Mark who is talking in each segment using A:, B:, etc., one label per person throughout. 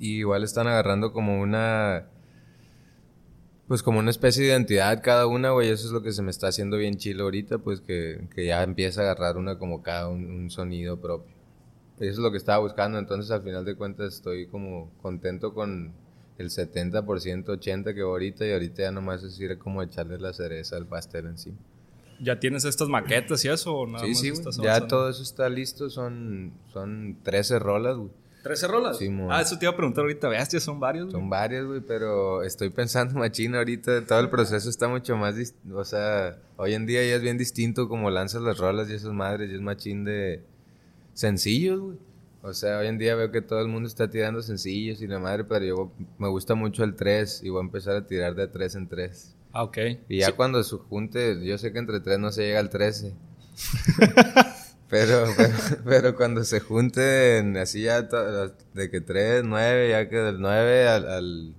A: Y igual están agarrando como una pues como una especie de identidad cada una, güey, eso es lo que se me está haciendo bien chilo ahorita, pues que, que ya empieza a agarrar una como cada un, sonido propio. Eso es lo que estaba buscando, entonces al final de cuentas estoy como contento con el 70%, 80% que ahorita y ahorita ya nomás es ir como echarle la cereza al pastel encima.
B: ¿Ya tienes estas maquetas y eso?
A: sí, sí, ya todo eso está listo, son, son 13 rolas, güey.
B: ¿13 rolas? Sí, Ah, eso te iba a preguntar ahorita. Veas, son varios.
A: Son varios, güey, pero estoy pensando machina ahorita. Todo el proceso está mucho más. O sea, hoy en día ya es bien distinto como lanzas las rolas y esas madres. Y es machín de sencillos, güey. O sea, hoy en día veo que todo el mundo está tirando sencillos y la madre, pero yo me gusta mucho el 3 y voy a empezar a tirar de 3 en 3.
B: Ah, ok.
A: Y ya cuando se junte, yo sé que entre 3 no se llega al 13. Pero, pero, cuando se junten así ya de que 3, 9, ya que del 9 al, al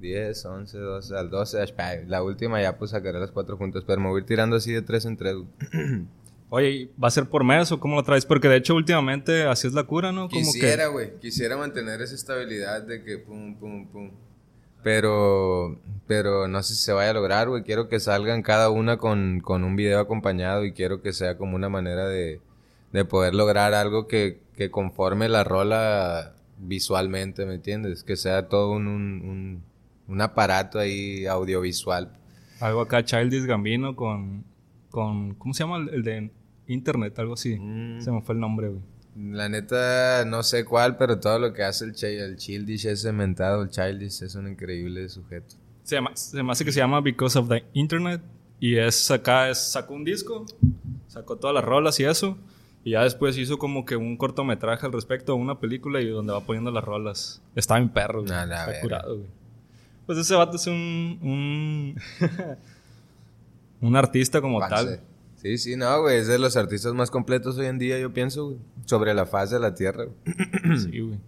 A: 10, 11, 12, al 12, la última ya pues sacaré las cuatro juntas, pero me voy tirando así de 3 en 3.
B: Oye, ¿va a ser por mes o cómo lo traes? Porque de hecho últimamente así es la cura, ¿no?
A: Como quisiera, güey, quisiera mantener esa estabilidad de que pum, pum, pum. Pero, pero no sé si se vaya a lograr, güey. Quiero que salgan cada una con, con un video acompañado y quiero que sea como una manera de, de poder lograr algo que, que, conforme la rola visualmente, ¿me entiendes? Que sea todo un, un, un, aparato ahí audiovisual.
B: Algo acá, Childish Gambino con, con, ¿cómo se llama? El de Internet, algo así. Mm. Se me fue el nombre, güey.
A: La neta, no sé cuál, pero todo lo que hace el, ch el Childish es cementado. El Childish es un increíble sujeto.
B: Se, llama, se me hace que se llama Because of the Internet. Y es acá, es, sacó un disco, sacó todas las rolas y eso. Y ya después hizo como que un cortometraje al respecto, una película y donde va poniendo las rolas. Está en perro, güey. Está curado, güey. Pues ese vato es un. Un, un artista como tal.
A: Sí, sí, no, güey. Es de los artistas más completos hoy en día, yo pienso, güey. Sobre la faz de la tierra, güey. Sí, güey.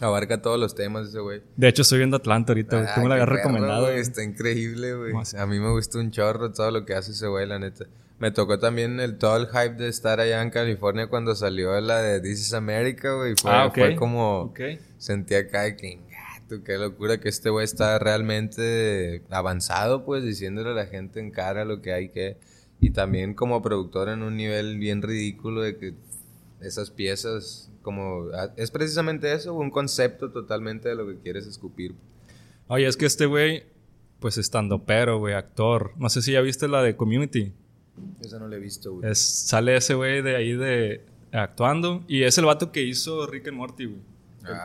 A: Abarca todos los temas ese güey.
B: De hecho, estoy viendo Atlanta ahorita, güey. Tú me la habías recomendado.
A: Está increíble, güey. A mí me gustó un chorro todo lo que hace ese güey, la neta. Me tocó también el, todo el hype de estar allá en California cuando salió la de This is America, güey. Fue, ah, fue como... Sentía acá que... Qué locura que este güey está realmente avanzado, pues, diciéndole a la gente en cara lo que hay que y también como productor en un nivel bien ridículo de que esas piezas como ah, es precisamente eso, un concepto totalmente de lo que quieres escupir.
B: Oye, es que este güey pues estando pero, güey, actor. No sé si ya viste la de Community.
A: Esa no la he visto, güey.
B: Es, sale ese güey de ahí de actuando y es el vato que hizo Rick and Morty, güey.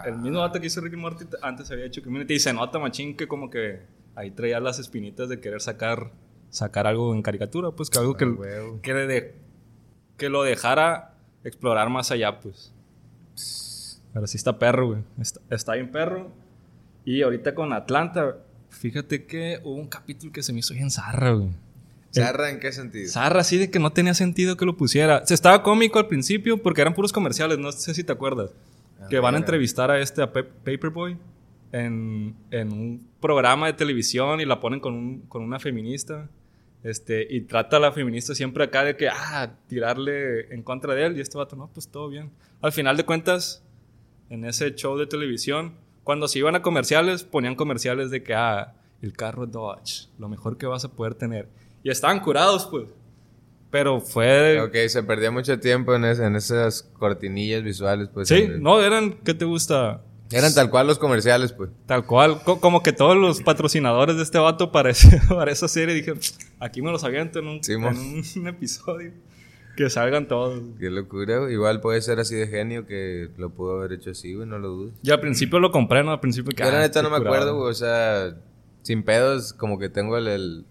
B: El, mismo vato que hizo Rick and Morty antes había hecho Community y se nota machín que como que ahí traía las espinitas de querer sacar sacar algo en caricatura, pues que algo que, ah, que, de, que lo dejara explorar más allá, pues. Pero sí está perro, güey. Está, bien perro. Y ahorita con Atlanta, fíjate que hubo un capítulo que se me hizo bien zarra, güey.
A: ¿Zarra en qué sentido?
B: Zarra, así de que no tenía sentido que lo pusiera. Se estaba cómico al principio porque eran puros comerciales, no sé si te acuerdas. Ah, que van a entrevistar a este, a Paperboy, en, en, un programa de televisión y la ponen con, un, con una feminista. Este, y trata a la feminista siempre acá de que, ah, tirarle en contra de él. Y este vato, no, pues todo bien. Al final de cuentas, en ese show de televisión, cuando se iban a comerciales, ponían comerciales de que, ah, el carro Dodge, lo mejor que vas a poder tener. Y estaban curados, pues. Pero fue...
A: Ok, se perdía mucho tiempo en, en esas cortinillas visuales, pues.
B: Sí, no, eran, ¿qué te gusta?
A: Eran tal cual los comerciales, pues.
B: Tal cual. como que todos los patrocinadores de este vato para, esa serie dijeron, aquí me los aviento en un, en un, episodio. Que salgan todos.
A: Qué locura. Igual puede ser así de genio que lo pudo haber hecho así, güey, no lo dudes.
B: Yo al principio lo compré, ¿no? Al principio que...
A: Yo la ah, neta no me acuerdo, güey. O sea, sin pedos, como que tengo el,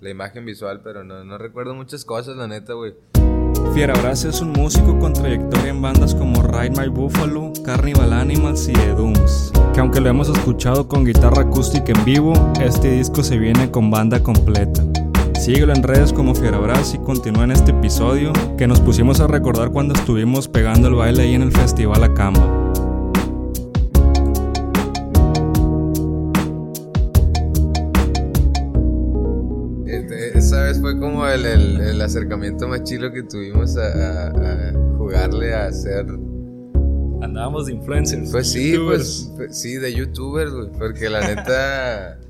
A: la imagen visual, pero no, no recuerdo muchas cosas, la neta, güey.
B: Fiera es un músico con trayectoria en bandas como Ride My Buffalo, Carnival Animals y The Dooms. Que aunque lo hemos escuchado con guitarra acústica en vivo, este disco se viene con banda completa. Síguelo en redes como Fierabras y continúa en este episodio que nos pusimos a recordar cuando estuvimos pegando el baile ahí en el Festival Acamba.
A: fue como el, el, acercamiento más chilo que tuvimos a, jugarle a hacer.
B: Andábamos de influencers.
A: Pues sí, pues, pues, sí, de youtubers, güey. Porque la neta.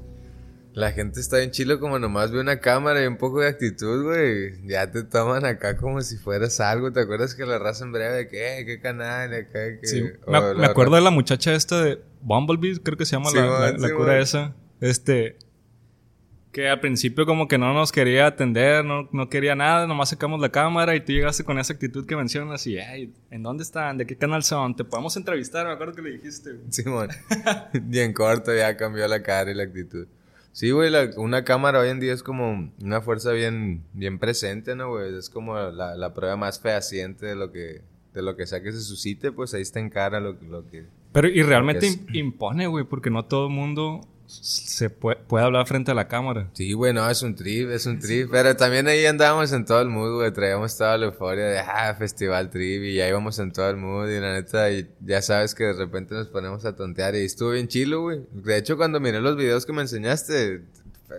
A: La gente está en Chile como nomás ve una cámara y un poco de actitud, güey. Ya te toman acá como si fueras algo. ¿Te acuerdas que la raza en breve de que, eh, qué canal, acá.
B: Sí. Me, acuerdo de la muchacha esta de Bumblebee, creo que se llama la, cura esa. Este, que al principio como que no nos quería atender, no, no, quería nada, nomás sacamos la cámara y tú llegaste con esa actitud que mencionas y, hey, ¿en dónde están? ¿De qué canal son? ¿Te podemos entrevistar? Me acuerdo que le dijiste.
A: Simón, bien corto ya cambió la cara y la actitud. Sí, güey, una cámara hoy en día es como una fuerza bien, bien presente, ¿no, güey? Es como la, la, prueba más fehaciente de lo que, de lo que sea que se suscite, pues ahí está en cara lo, lo que...
B: Pero y realmente impone, güey, porque no todo el mundo se puede, hablar frente a la cámara.
A: Sí, güey, no, es un trip, es un trip. Pero también ahí andábamos en todo el mood, güey. Traíamos toda la euforia de, ah, festival trip. Y ya íbamos en todo el mood. Y la neta, y ya sabes que de repente nos ponemos a tontear. Y estuvo bien chilo, güey. De hecho, cuando miré los videos que me enseñaste,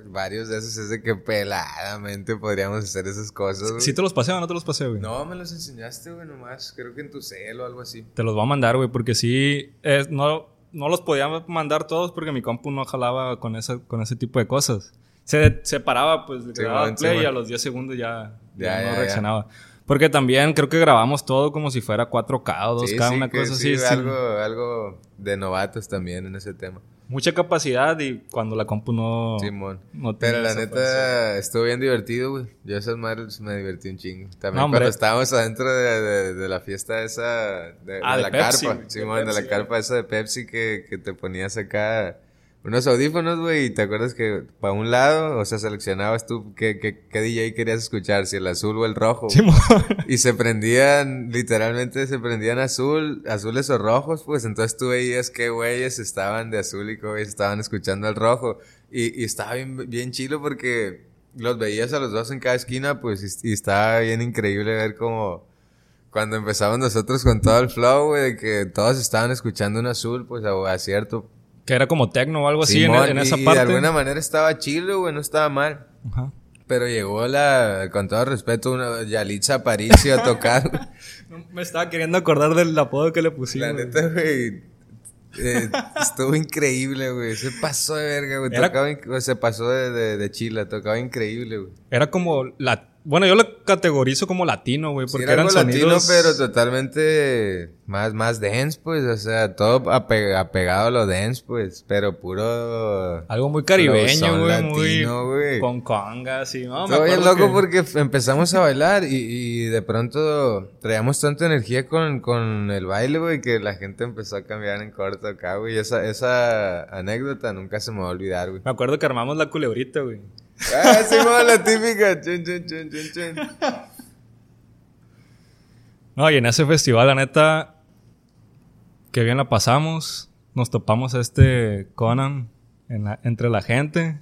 A: varios de esos es de que peladamente podríamos hacer esas cosas.
B: ¿Sí te los pasé o no te los pasé, güey?
A: No, me los enseñaste, güey, nomás. Creo que en tu cel o algo así.
B: Te los voy a mandar, güey, porque sí, es, no, no los podía mandar todos porque mi compu no jalaba con, esa, con ese tipo de cosas. Se, se paraba, pues, grababa play y a los 10 segundos ya, ya, no reaccionaba. Porque también creo que grabamos todo como si fuera 4K o 2K, una cosa así.
A: Algo, algo de novatos también en ese tema
B: mucha capacidad y cuando la compu no.
A: Simón. No Pero la neta estuvo bien divertido, güey. Yo esas madres me divertí un chingo. También cuando estábamos adentro de, de, la fiesta esa. De, ah, la carpa. Simón, de, la carpa esa de Pepsi que, que te ponías acá unos audífonos, güey, y te acuerdas que para un lado, o sea, seleccionabas tú qué, qué, qué DJ querías escuchar, si el azul o el rojo. y se prendían, literalmente se prendían azul, azules o rojos, pues entonces tú veías qué güeyes estaban de azul y qué güeyes estaban escuchando el rojo. Y, y estaba bien, bien chilo porque los veías a los dos en cada esquina, pues, y, estaba bien increíble ver cómo cuando empezamos nosotros con todo el flow, güey, de que todos estaban escuchando un azul, pues a, a cierto
B: que era como tecno o algo así en, esa parte. Y
A: de alguna manera estaba chido, güey, no estaba mal. Ajá. Pero llegó la, con todo respeto, una Yalitza Aparicio a tocar.
B: me estaba queriendo acordar del apodo que le pusimos.
A: La neta, güey. Eh, estuvo increíble, güey. Se pasó de verga, güey. se pasó de, de, de chila, tocaba increíble, güey.
B: Era como la bueno, yo lo categorizo como latino, güey, porque eran
A: latino, pero totalmente más, más dance, pues, o sea, todo apegado a lo dance, pues, pero puro...
B: Algo muy caribeño, güey, muy... Con congas y... No,
A: me bien loco porque empezamos a bailar y, y, de pronto traíamos tanta energía con, con el baile, güey, que la gente empezó a cambiar en corto acá, güey, esa, esa anécdota nunca se me va a olvidar, güey.
B: Me acuerdo que armamos la culebrita, güey.
A: Ah, sí, la típica. Chun, chun, chun.
B: No, y en ese festival, la neta, que bien la pasamos. Nos topamos a este Conan entre la gente.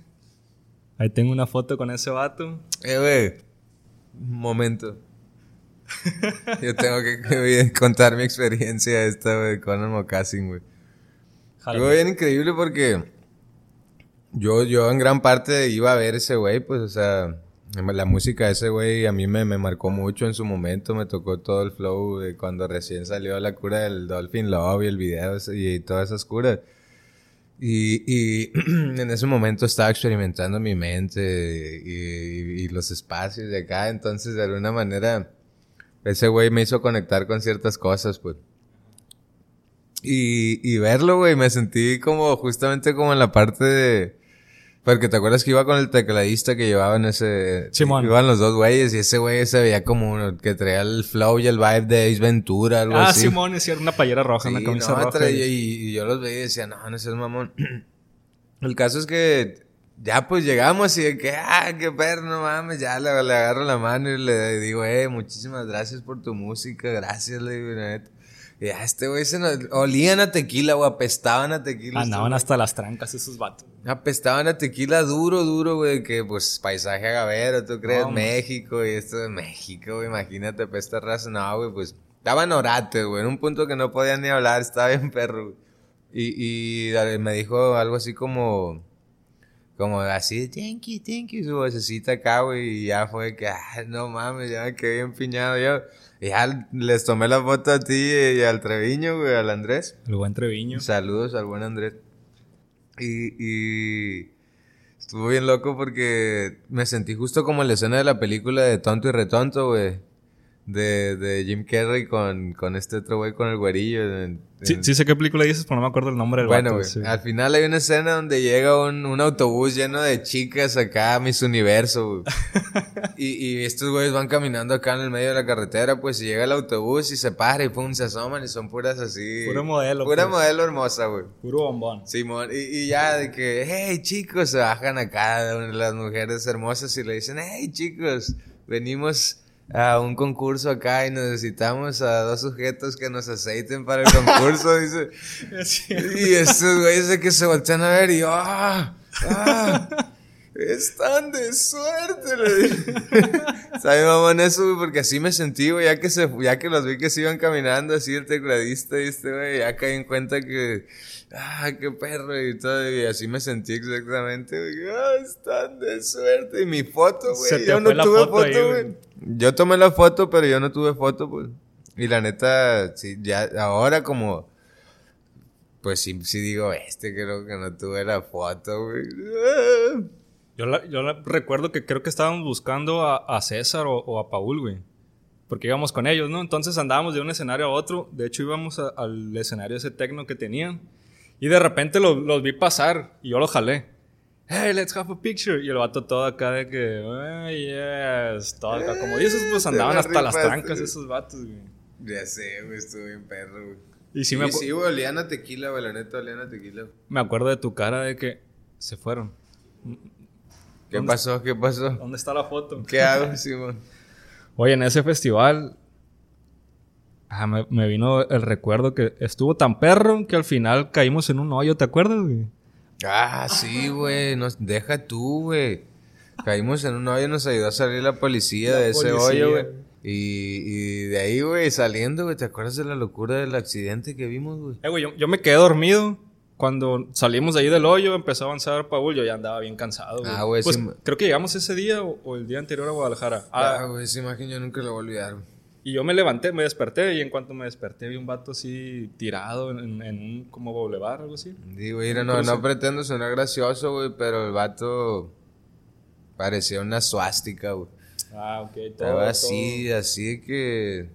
B: Ahí tengo una foto con ese vato.
A: Eh, güey. Un momento. Yo tengo que, contar mi experiencia esta, güey, Conan Mocassin, güey. Fue bien increíble porque yo, yo en gran parte iba a ver ese güey, pues, o sea, la música de ese güey a mí me, me, marcó mucho en su momento, me tocó todo el flow de cuando recién salió la cura del Dolphin Love y el video y, todas esas curas. Y, y en ese momento estaba experimentando mi mente y, y, los espacios de acá, entonces de alguna manera ese güey me hizo conectar con ciertas cosas, pues. Y, y verlo, güey, me sentí como justamente como en la parte de porque te acuerdas que iba con el tecladista que llevaba en ese... Simón. Iban los dos güeyes y ese güey se veía como uno que traía el flow y el vibe de Ace Ventura, algo
B: ah,
A: así.
B: Ah, Simón, era una payera roja, una camisa roja.
A: y, yo los veía y decía, no, no seas mamón. el caso es que ya pues llegamos y de que, ah, qué perro, no mames, ya le, agarro la mano y le digo, eh, muchísimas gracias por tu música, gracias, le digo, neta. Y a este güey se nos... Olían a tequila, güey. Apestaban a tequila.
B: Andaban hasta las trancas esos vatos.
A: Apestaban a tequila duro, duro, güey. Que, pues, paisaje agavero, ¿tú crees? México y esto de México, güey. Imagínate, pesta raza. No, güey, pues... Estaban orates, güey. En un punto que no podían ni hablar. Estaba bien perro, güey. Y, y me dijo algo así como como así, thank you, thank you, su vocecita acá, güey, y ya fue que, ah, no mames, ya me quedé bien piñado yo. Y ya les tomé la foto a ti y al Treviño, güey, al Andrés.
B: El buen Treviño.
A: Saludos al buen Andrés. Y, y estuvo bien loco porque me sentí justo como en la escena de la película de Tonto y Retonto, güey de, de Jim Carrey con, con este otro güey con el güerillo.
B: sí, sí sé qué película dices, pero no me acuerdo el nombre del
A: Bueno, güey. Al final hay una escena donde llega un, un autobús lleno de chicas acá a Miss Universo, y, y estos güeyes van caminando acá en el medio de la carretera, pues, y llega el autobús y se para y pum, se asoman y son puras así.
B: Puro modelo.
A: Pura pues. modelo hermosa, güey.
B: Puro bombón.
A: Simón. Y, y ya de que, hey, chicos, se bajan acá las mujeres hermosas y le dicen, hey, chicos, venimos a un concurso acá y necesitamos a dos sujetos que nos aceiten para el concurso, dice. y estos güeyes de que se voltean a ver y ¡ah! ¡ah! Están de suerte, le dije. ¿Sabes, mamá, en eso, Porque así me sentí, güey, ya que se, ya que los vi que se iban caminando así el tecladista y este, güey, ya caí en cuenta que, ah, qué perro y todo, y así me sentí exactamente, güey, ah, están de suerte. Y mi foto, güey, yo no tuve foto, güey. Yo tomé la foto, pero yo no tuve foto, pues. Y la neta, sí, ya, ahora como, pues sí, sí digo, este creo que no tuve la foto, güey.
B: Yo, yo recuerdo que creo que estábamos buscando a, César o, a Paul, güey. Porque íbamos con ellos, ¿no? Entonces andábamos de un escenario a otro. De hecho, íbamos al escenario ese tecno que tenían. Y de repente los vi pasar y yo los jalé hey, let's have a picture. Y el vato todo acá de que, oh, yes, todo acá. Como dices, pues andaban hasta las trancas esos vatos, güey.
A: Ya sé, güey, estuve bien perro, güey. Y sí, me sí, güey, olían a tequila, güey, la neta, olían a tequila.
B: Me acuerdo de tu cara de que se fueron.
A: ¿Qué pasó? ¿Qué pasó?
B: ¿Dónde está la foto?
A: ¿Qué hago, Simón?
B: Oye, en ese festival ah, me, me, vino el recuerdo que estuvo tan perro que al final caímos en un hoyo, ¿te acuerdas, güey?
A: Ah, sí, güey. Nos deja tú, güey. Caímos en un hoyo y nos ayudó a salir la policía de ese hoyo, güey. Y, y, de ahí, güey, saliendo, güey, ¿te acuerdas de la locura del accidente que vimos, güey?
B: Eh, güey, yo, me quedé dormido. Cuando salimos de ahí del hoyo, empezó a avanzar Paul, yo ya andaba bien cansado, güey. Ah, güey, pues, creo que llegamos ese día o, el día anterior a Guadalajara.
A: Ah, güey, esa imagen yo nunca la voy a olvidar,
B: y yo me levanté, me desperté y en cuanto me desperté vi un vato así tirado en, un como boulevard, algo así.
A: Digo, mira, no, no pretendo sonar gracioso, güey, pero el vato parecía una suástica, güey.
B: Ah, ok. Todo,
A: Estaba así, así que...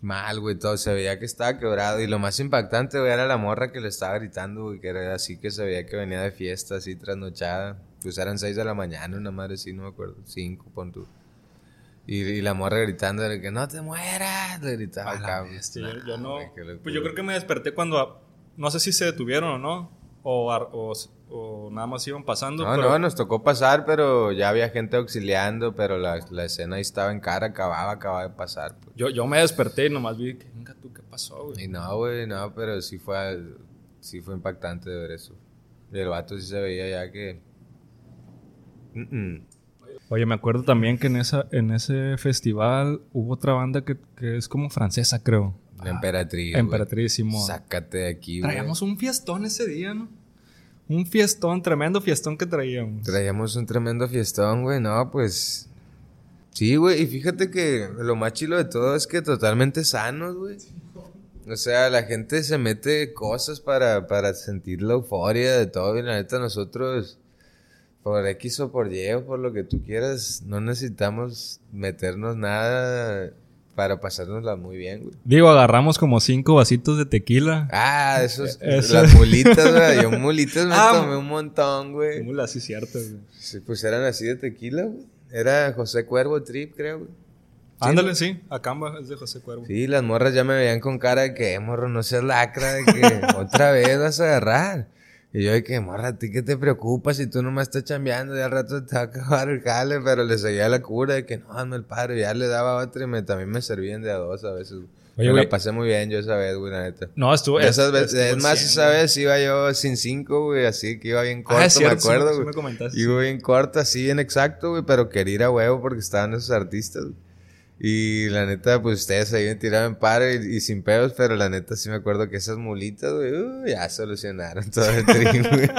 A: Mal, güey, todo. Se veía que estaba quebrado. Y lo más impactante, güey, era la morra que le estaba gritando, güey, que era así que se veía que venía de fiesta, así trasnochada. Pues eran seis de la mañana, una madre así, no me acuerdo. Cinco, pon tú. Y, la morra gritando de que no te mueras, le gritaba acá.
B: yo, no. Pues yo creo que me desperté cuando. No sé si se detuvieron o no. O, o, nada más iban pasando.
A: No, no, nos tocó pasar, pero ya había gente auxiliando, pero la, la escena ahí estaba en cara, acababa, acababa de pasar. Pues.
B: Yo, yo me desperté y nomás vi que, venga tú, ¿qué pasó, güey?
A: Y no, güey, no, pero sí fue, sí fue impactante de ver eso. Y el vato sí se veía ya que.
B: Oye, me acuerdo también que en, esa, en ese festival hubo otra banda que, que es como francesa, creo.
A: La Emperatriz.
B: Emperatriz, Simón.
A: Sácate de aquí,
B: güey. Traíamos un fiestón ese día, ¿no? Un fiestón, tremendo fiestón que traíamos.
A: Traíamos un tremendo fiestón, güey. No, pues. Sí, güey. Y fíjate que lo más chilo de todo es que totalmente sanos, güey. O sea, la gente se mete cosas para, para sentir la euforia de todo. Y la neta, nosotros por X o por Y o por lo que tú quieras, no necesitamos meternos nada para pasárnosla muy bien, güey.
B: Digo, agarramos como cinco vasitos de tequila.
A: Ah, esos, las mulitas, güey. Yo mulitas me ah, tomé un montón, güey.
B: Mulas, sí, cierto, güey.
A: Sí, pues eran así de tequila, güey. Era José Cuervo Trip, creo, güey.
B: Ándale, sí, Acamba es de José Cuervo.
A: Sí, las morras ya me veían con cara de que, eh, morro, no seas lacra, de que otra vez vas a agarrar. Y yo de que, morra, ¿a ti qué te preocupa si tú no me estás chambeando? Ya al rato te va a acabar el jale, pero le seguía la cura de que no, hazme el padre. Ya le daba otra y me, también me servían de a dos a veces. Oye, me la pasé muy bien yo esa vez, güey, la neta.
B: No, estuvo...
A: Esas veces, es más, esa vez iba yo sin cinco, güey, así que iba bien ah, corto, me acuerdo, güey. Sí, me iba bien corto, así, bien exacto, güey, pero quería ir a huevo porque estaban esos artistas, güey. Y la neta, pues ustedes ahí me tiraban paro y, y, sin pedos, pero la neta sí me acuerdo que esas mulitas, güey, uh, ya solucionaron todo el trim, güey.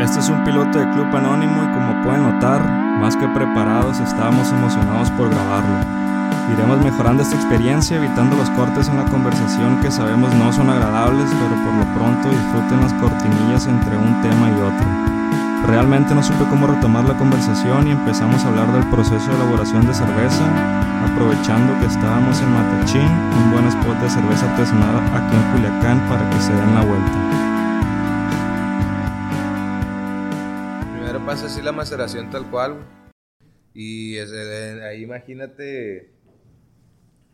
B: Este es un piloto de Club Anónimo y como pueden notar, más que preparados, estábamos emocionados por grabarlo. Iremos mejorando esta experiencia evitando los cortes en la conversación que sabemos no son agradables, pero por lo pronto disfruten las cortinillas entre un tema y otro. Realmente no supe cómo retomar la conversación y empezamos a hablar del proceso de elaboración de cerveza, aprovechando que estábamos en Matachín, un buen spot de cerveza artesanal aquí en Culiacán para que se den la vuelta.
A: Primero pasa así la maceración tal cual, y ahí imagínate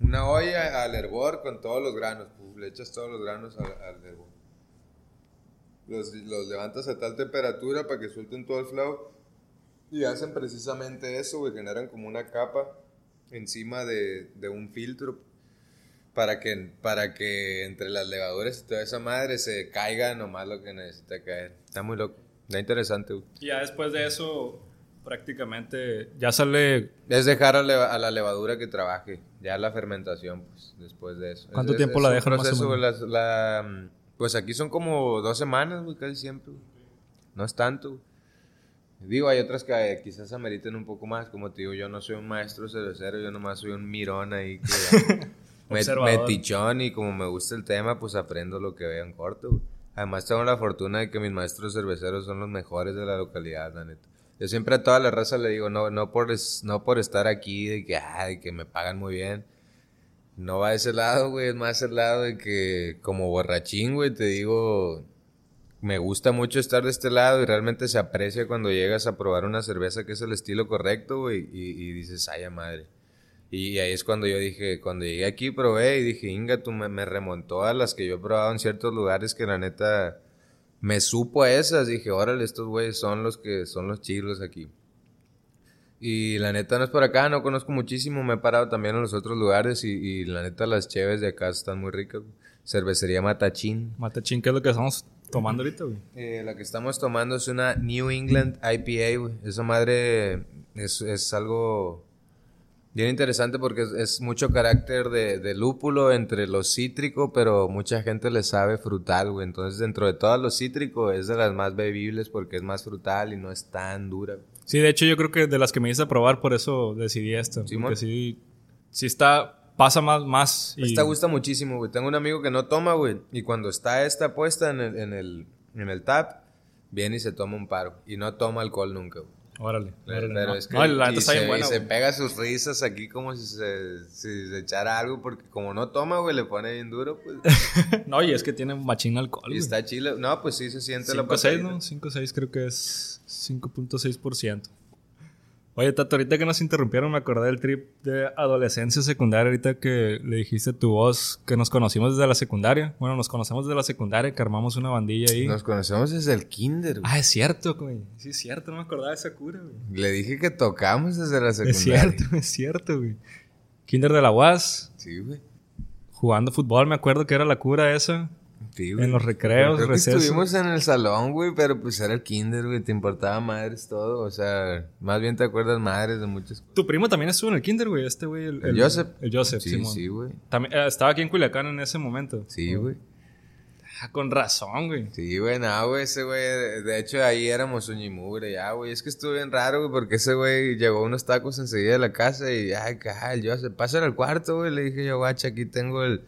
A: una olla al hervor con todos los granos, pues, le echas todos los granos al, al hervor los, levantas a tal temperatura para que suelten todo el flow y hacen precisamente eso, güey, generan como una capa encima de, un filtro para que, para que entre las levaduras y toda esa madre se caiga nomás lo que necesita caer. Está muy loco, está interesante, güey.
B: Y ya después de eso, prácticamente ya sale...
A: Es dejar a, la levadura que trabaje, ya la fermentación, pues, después de eso.
B: ¿Cuánto tiempo la dejan más
A: o menos? la pues aquí son como dos semanas, güey, casi siempre. No es tanto. Digo, hay otras que eh, quizás ameriten un poco más. Como te digo, yo no soy un maestro cervecero, yo nomás soy un mirón ahí que me, tichón y como me gusta el tema, pues aprendo lo que veo en corto. Además tengo la fortuna de que mis maestros cerveceros son los mejores de la localidad, la neta. Yo siempre a toda la raza le digo, no, no, por, no por estar aquí, de que, ay, que me pagan muy bien no va a ese lado, güey, es más el lado de que como borrachín, güey, te digo, me gusta mucho estar de este lado y realmente se aprecia cuando llegas a probar una cerveza que es el estilo correcto, güey, y, dices, ay, madre. Y ahí es cuando yo dije, cuando llegué aquí probé y dije, Inga, tú me, remontó a las que yo he probado en ciertos lugares que la neta me supo a esas. Dije, órale, estos güeyes son los que son los chilos aquí. Y la neta no es por acá, no conozco muchísimo, me he parado también en los otros lugares y, la neta las cheves de acá están muy ricas. Cervecería Matachín.
B: Matachín, ¿qué es lo que estamos tomando ahorita, güey?
A: Eh, la que estamos tomando es una New England IPA, güey. Esa madre es, es algo bien interesante porque es, mucho carácter de, de, lúpulo entre lo cítrico, pero mucha gente le sabe frutal, güey. Entonces dentro de todos los cítricos es de las más bebibles porque es más frutal y no es tan dura.
B: Sí, de hecho yo creo que de las que me hice a probar, por eso decidí esto. Sí, porque sí, sí está, pasa más, más.
A: Y... Esta gusta muchísimo, güey. Tengo un amigo que no toma, güey. Y cuando está esta puesta en el, en el, en el tap, viene y se toma un paro. Y no toma alcohol nunca, güey.
B: Órale.
A: Pero, es que no, la y, se, buena, y se pega sus risas aquí como si se, si se echara algo, porque como no toma, güey, le pone bien duro, pues.
B: no, y es que tiene machín alcohol.
A: Y está chile. No, pues sí se siente la
B: 5.6, ¿no? 5.6 creo que es 5.6%. Oye, Tato, ahorita que nos interrumpieron, me acordé del trip de adolescencia secundaria, ahorita que le dijiste a tu voz que nos conocimos desde la secundaria. Bueno, nos conocemos desde la secundaria, que armamos una bandilla ahí.
A: Nos conocemos desde el kinder,
B: güey. Ah, es cierto, güey. Sí, es cierto, no me acordaba de esa cura, güey.
A: Le dije que tocamos desde la secundaria.
B: Es cierto, es cierto, güey. Kinder de la UAS.
A: Sí, güey.
B: Jugando fútbol, me acuerdo que era la cura esa. En los recreos,
A: creo estuvimos en el salón, güey, pero pues era el kinder, güey. Te importaba madres todo. O sea, más bien te acuerdas madres de muchas
B: cosas. Tu primo también estuvo en el kinder, güey. Este, güey.
A: El, Joseph.
B: El Joseph,
A: sí. Sí, güey.
B: Eh, estaba aquí en Culiacán en ese momento.
A: Sí, güey.
B: Ah, con razón, güey.
A: Sí, güey, no, güey, ese güey, de hecho ahí éramos uñimugre, ya, güey, es que estuvo bien raro, güey, porque ese güey llegó unos tacos enseguida de la casa y, ay, el Joseph, pasa al cuarto, güey, le dije yo, guacha, aquí tengo el,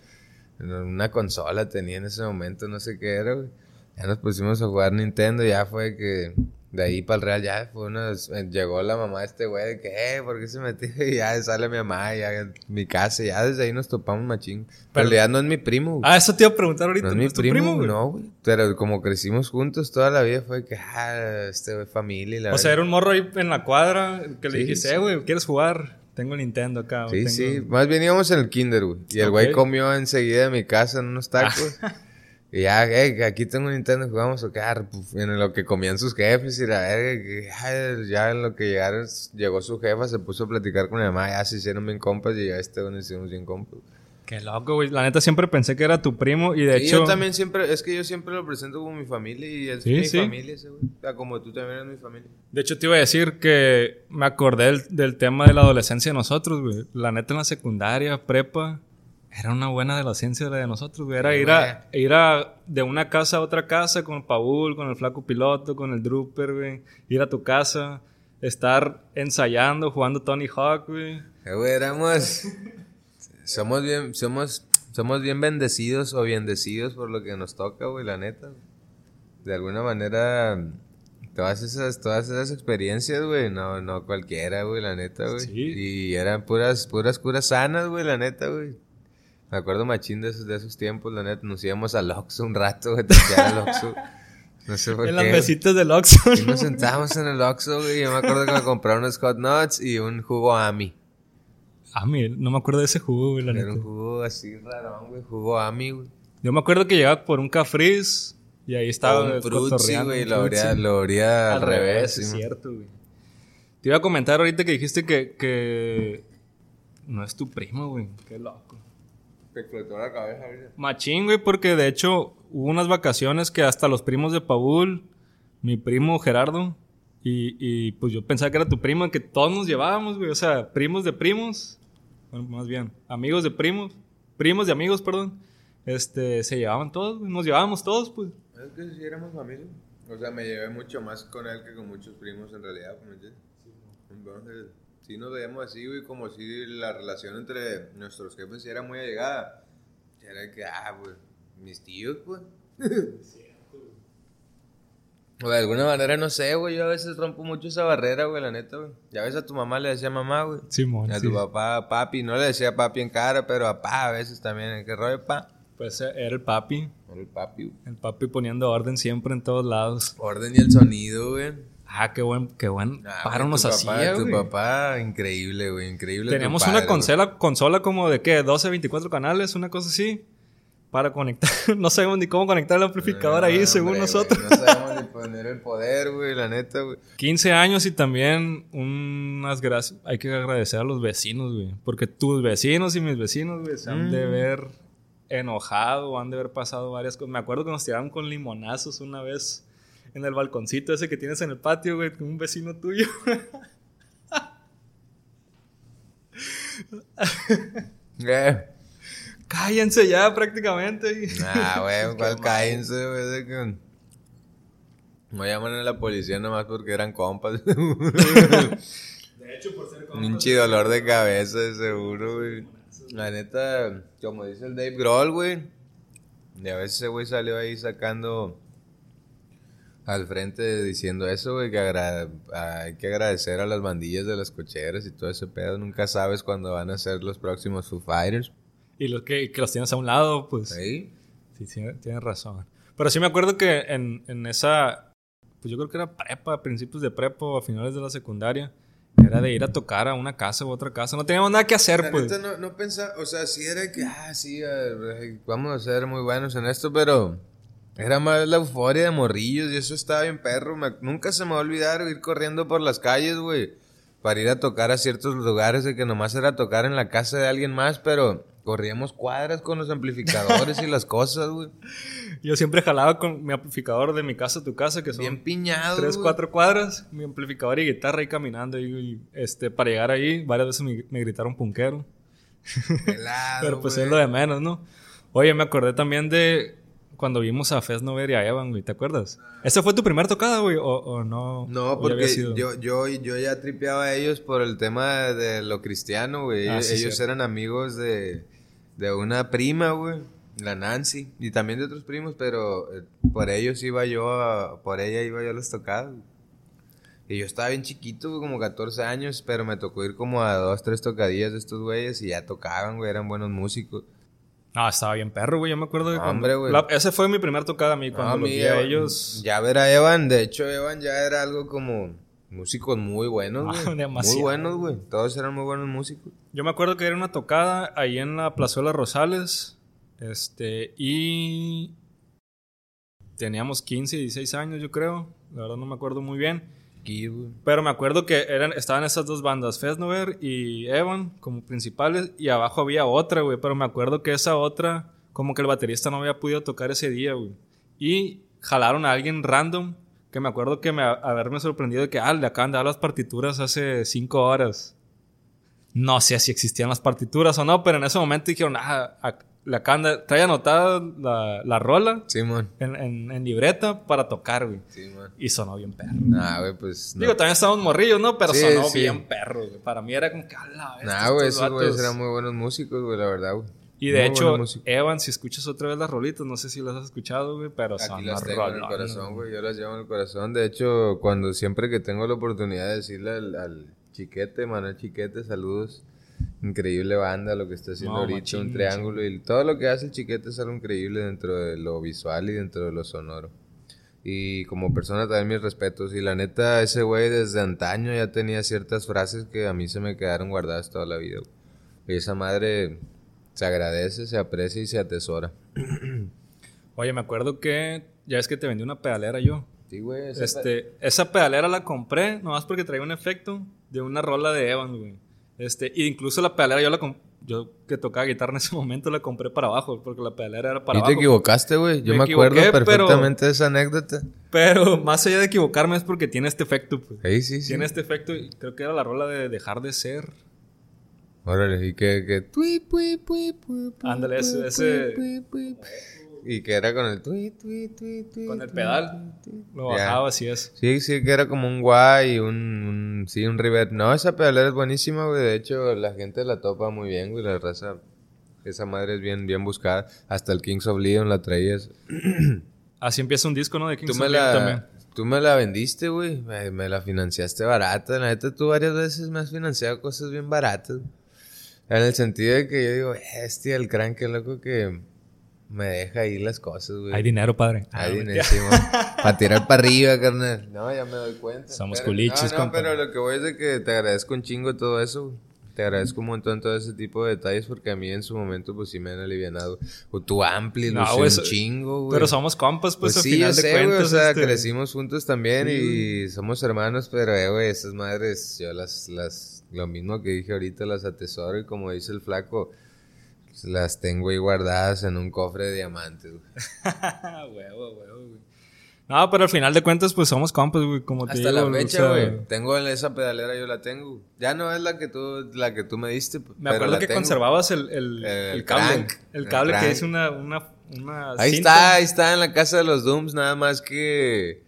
A: una consola tenía en ese momento, no sé qué era, güey. Ya nos pusimos a jugar Nintendo, ya fue que de ahí para el Real ya fue una, llegó la mamá de este güey de que, eh, ¿por qué se metió? Y ya sale mi mamá, ya mi casa, ya desde ahí nos topamos machín. Pero ya no es mi primo.
B: Ah, eso te iba a preguntar ahorita.
A: No es mi primo, güey? no, güey. Pero como crecimos juntos toda la vida fue que, ah, este güey, familia. La
B: o sea, era un morro ahí en la cuadra que le dijiste, eh, güey, ¿quieres jugar? Tengo Nintendo acá.
A: Sí, sí. Más bien íbamos en el kinder, güey. Y el güey comió enseguida de mi casa en unos tacos. y ya, hey, aquí tengo Nintendo, jugamos a quedar en lo que comían sus jefes y la verga. Ya en lo que llegaron, llegó su jefa, se puso a platicar con mi mamá. Ya se hicieron bien compas y ya este donde hicimos bien compas.
B: Qué loco, güey. La neta siempre pensé que era tu primo y de hecho...
A: Yo también siempre... Es que yo siempre lo presento como mi familia y es mi familia ese, güey. O sea, como tú también eres mi familia.
B: De hecho, te iba a decir que me acordé del, tema de la adolescencia de nosotros, güey. La neta en la secundaria, prepa, Era una buena de la ciencia de nosotros, güey. Era ir a, ir a de una casa a otra casa con Paul, con el flaco piloto, con el Drooper, güey. Ir a tu casa, estar ensayando, jugando Tony Hawk, güey.
A: Eh, güey, éramos. Somos bien, somos, somos bien bendecidos o bendecidos por lo que nos toca, güey, la neta. De alguna manera, todas esas, todas esas experiencias, güey, no, no cualquiera, güey, la neta, güey. Sí. Y eran puras, puras curas sanas, güey, la neta, güey. Me acuerdo machín de esos, de esos tiempos, la neta. Nos íbamos al Oxxo un rato, güey, al Oxxo.
B: No sé por en las mesitas del Oxxo.
A: Y nos sentábamos en el Oxxo, güey. Yo me acuerdo que me compraron unos hot nuts y un jugo Ami.
B: Ami, no me acuerdo de ese jugo, güey, la
A: neta. Era un jugo así raro, güey. Jugo Ami, güey.
B: Yo me acuerdo que llegaba por un cafriz y ahí estaba.
A: Un frutzi, güey. Lo abría, lo abría al, revés.
B: Es cierto, güey. Te iba a comentar ahorita que dijiste que, que no es tu primo, güey. Qué loco.
A: Te explotó la cabeza,
B: Machín, güey, porque de hecho hubo unas vacaciones que hasta los primos de Paul, mi primo Gerardo, y, y pues yo pensaba que era tu primo, que todos nos llevábamos, güey. O sea, primos de primos, bueno, más bien, amigos de primos, primos de amigos, perdón. Este, se llevaban todos. Nos llevábamos todos, pues.
A: Es que sí éramos familia. O sea, me llevé mucho más con él que con muchos primos en realidad, ¿me entiendes? Entonces sí nos veíamos así, güey, como si la relación entre nuestros jefes era muy allegada. Era que, ah, pues, mis tíos, pues. o de alguna manera, no sé, güey, yo a veces rompo mucho esa barrera, güey, la neta, güey. Ya ves a tu mamá le decía mamá, güey.
B: Simón,
A: A tu papá, papi, no le decía papi en cara, pero a pa a veces también, ¿qué rollo, pa?
B: Pues era el papi.
A: Era el papi,
B: güey. El papi poniendo orden siempre en todos lados.
A: Orden y el sonido, güey.
B: Ah, qué buen, qué buen ah, paro nos hacía,
A: Tu papá, increíble, güey, increíble.
B: Tenemos una consola, consola como de qué, 12, 24 canales, una cosa así. Para conectar, no sabemos ni cómo conectar el amplificador ahí, según nosotros.
A: no sabemos ni poner el poder, güey, la neta, güey.
B: 15 años y también unas gracias. Hay que agradecer a los vecinos, güey. Porque tus vecinos y mis vecinos, güey, se han de mm. ver enojado, han de haber pasado varias cosas. Me acuerdo que nos tiraron con limonazos una vez en el balconcito ese que tienes en el patio, güey, con un vecino tuyo.
A: ¿Qué?
B: Cállense ya prácticamente.
A: Ah, güey, ¿cuál cállense, güey? No llaman a la policía nomás porque eran compas.
B: de hecho, por ser compas.
A: Un chido dolor de cabeza, seguro, güey. La neta, como dice el Dave Grohl, güey. Y a veces ese güey salió ahí sacando al frente diciendo eso, güey, que hay que agradecer a las bandillas de las cocheras y todo ese pedo. Nunca sabes cuándo van a ser los próximos Foo Fighters.
B: Y los que, que los tienes a un lado, pues.
A: Sí.
B: Sí, tienes razón. Pero sí me acuerdo que en, en esa. Pues yo creo que era prepa, principios de prepa o a finales de la secundaria. Era de ir a tocar a una casa u otra casa. No teníamos nada que hacer, pues.
A: no, no pensaba, o sea, sí era que, ah, sí, vamos a ser muy buenos en esto, pero era más la euforia de morrillos y eso estaba bien perro. nunca se me va a olvidar ir corriendo por las calles, güey. Para ir a tocar a ciertos lugares de que nomás era tocar en la casa de alguien más, pero corríamos cuadras con los amplificadores y las cosas, güey.
B: Yo siempre jalaba con mi amplificador de mi casa a tu casa, que son
A: bien piñado,
B: tres, cuatro cuadras, mi amplificador y guitarra ahí caminando y, este para llegar ahí varias veces me, me gritaron punquero. Pero pues es lo de menos, ¿no? Oye, me acordé también de cuando vimos a Fez Nover y a Evan, güey, ¿te acuerdas? ¿Esa fue tu primera tocada, güey? O, no?
A: No, porque yo, yo, yo ya tripeaba a ellos por el tema de lo cristiano, güey. Ah, ellos, eran amigos de, de una prima, güey. La Nancy. Y también de otros primos, pero eh, por ellos iba yo a, Por ella iba yo a las tocadas. Y yo estaba bien chiquito, como 14 años, pero me tocó ir como a dos, tres tocadillas de estos güeyes y ya tocaban, güey, eran buenos músicos.
B: Ah, estaba bien perro, güey. Yo me acuerdo de
A: Hombre, güey.
B: ese fue mi primer tocada a mí cuando vi a ellos.
A: Ya ver a Evan, de hecho, Evan ya era algo como músicos muy buenos, güey. Demasiado. Muy buenos, güey. Todos eran muy buenos músicos.
B: Yo me acuerdo que era una tocada ahí en la Plazuela Rosales. Este, y teníamos 15, 16 años, yo creo. La verdad no me acuerdo muy bien. Pero me acuerdo que eran, estaban esas dos bandas, Fesnover y Evan, como principales, y abajo había otra, güey. Pero me acuerdo que esa otra, como que el baterista no había podido tocar ese día, güey. Y jalaron a alguien random, que me acuerdo que me haberme sorprendido de que, ah, le acaban de dar las partituras hace cinco horas. No sé si existían las partituras o no, pero en ese momento dijeron, ah, la canda, trae anotada la, la rola en, en, libreta para tocar, güey. Y sonó bien perro.
A: Ah, güey, pues.
B: Digo, también estábamos morrillos, ¿no? Pero sonó bien perro, güey. Para mí era como que,
A: Nah, güey, esos güeyes eran muy buenos músicos, güey, la verdad, güey.
B: Y de hecho, Evan, si escuchas otra vez las rolitas, no sé si las has escuchado, güey, pero
A: Aquí son las tengo en el corazón, güey. Yo las llevo en el corazón. De hecho, cuando siempre que tengo la oportunidad de decirle al, al Chiquete, Manuel Chiquete, saludos increíble banda lo que está haciendo ahorita, un triángulo y todo lo que hace el chiquete es algo increíble dentro de lo visual y dentro de lo sonoro. Y como persona también mis respetos. Y la neta, ese güey desde antaño ya tenía ciertas frases que a mí se me quedaron guardadas toda la vida. Y esa madre se agradece, se aprecia y se atesora.
B: Oye, me acuerdo que ya es que te vendí una pedalera yo.
A: Sí, güey.
B: Este, esa pedalera la compré nomás porque traía un efecto de una rola de Evan, güey. Este, y incluso la pedalera yo la yo que tocaba guitarra en ese momento la compré para abajo, porque la pedalera era para abajo.
A: Y te equivocaste, güey. Yo me, acuerdo perfectamente de esa anécdota.
B: Pero más allá de equivocarme es porque tiene este efecto, pues.
A: Sí, sí, sí.
B: Tiene este efecto y creo que era la rola de dejar de ser.
A: Órale, y que... que...
B: Ándale, ese... ese
A: y que era con el tweet,
B: Con el pedal. Lo bajaba así es.
A: Sí, sí, que era como un guay, un, sí, un river. No, esa pedalera es buenísima, güey. De hecho, la gente la topa muy bien, güey. La raza, esa madre es bien, bien buscada. Hasta el Kings of Leon la traías.
B: así empieza un disco, ¿no? De Kings of Leon también.
A: Tú me la vendiste, güey. Me, la financiaste barata. La neta, tú varias veces me has financiado cosas bien baratas. En el sentido de que yo digo, este, el crank, qué loco que me deja ir las cosas, güey.
B: Hay dinero, padre.
A: Hay ah, dinero, Para tirar para arriba, carnal. No, ya me doy cuenta.
B: Somos culiches,
A: no, no, pero lo que voy es de que te agradezco un chingo todo eso, Te agradezco un montón todo ese tipo de detalles porque a mí en su momento pues sí me han alivianado. O tu ampli, no, un chingo, güey.
B: Pero somos compas, pues,
A: pues sí, final de cuentas. o sea, este crecimos juntos también y somos hermanos, pero, eh, güey, esas madres, yo las, las, lo mismo que dije ahorita, las atesoro y como dice el flaco, las tengo ahí guardadas en un cofre de diamantes,
B: huevo, huevo, güey. No, pero al final de cuentas, pues somos compas, güey, como
A: te Hasta la fecha, güey. Tengo esa pedalera, yo la tengo. Ya no es la que tú, la que tú me diste.
B: Me acuerdo que conservabas el, el, el, cable. el cable que es una, una, una
A: Ahí está, ahí está en la casa de los Dooms, nada más que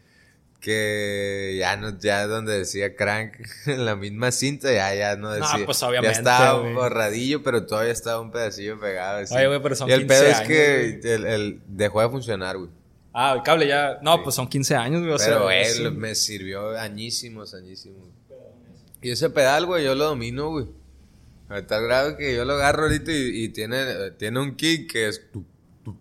A: que ya no, ya donde decía crank en la misma cinta, ya, ya no decía.
B: No, pues obviamente.
A: Ya estaba borradillo, pero todavía estaba un pedacillo pegado.
B: Así. Oye, güey, pero son
A: y el pedo es que el, el, dejó de funcionar, güey.
B: Ah, el cable ya. No, pues son 15 años, güey.
A: Pero él me sirvió añísimos, añísimos. Y ese pedal, güey, yo lo domino, güey. A tal grado que yo lo agarro ahorita y, y tiene, tiene un kick que es.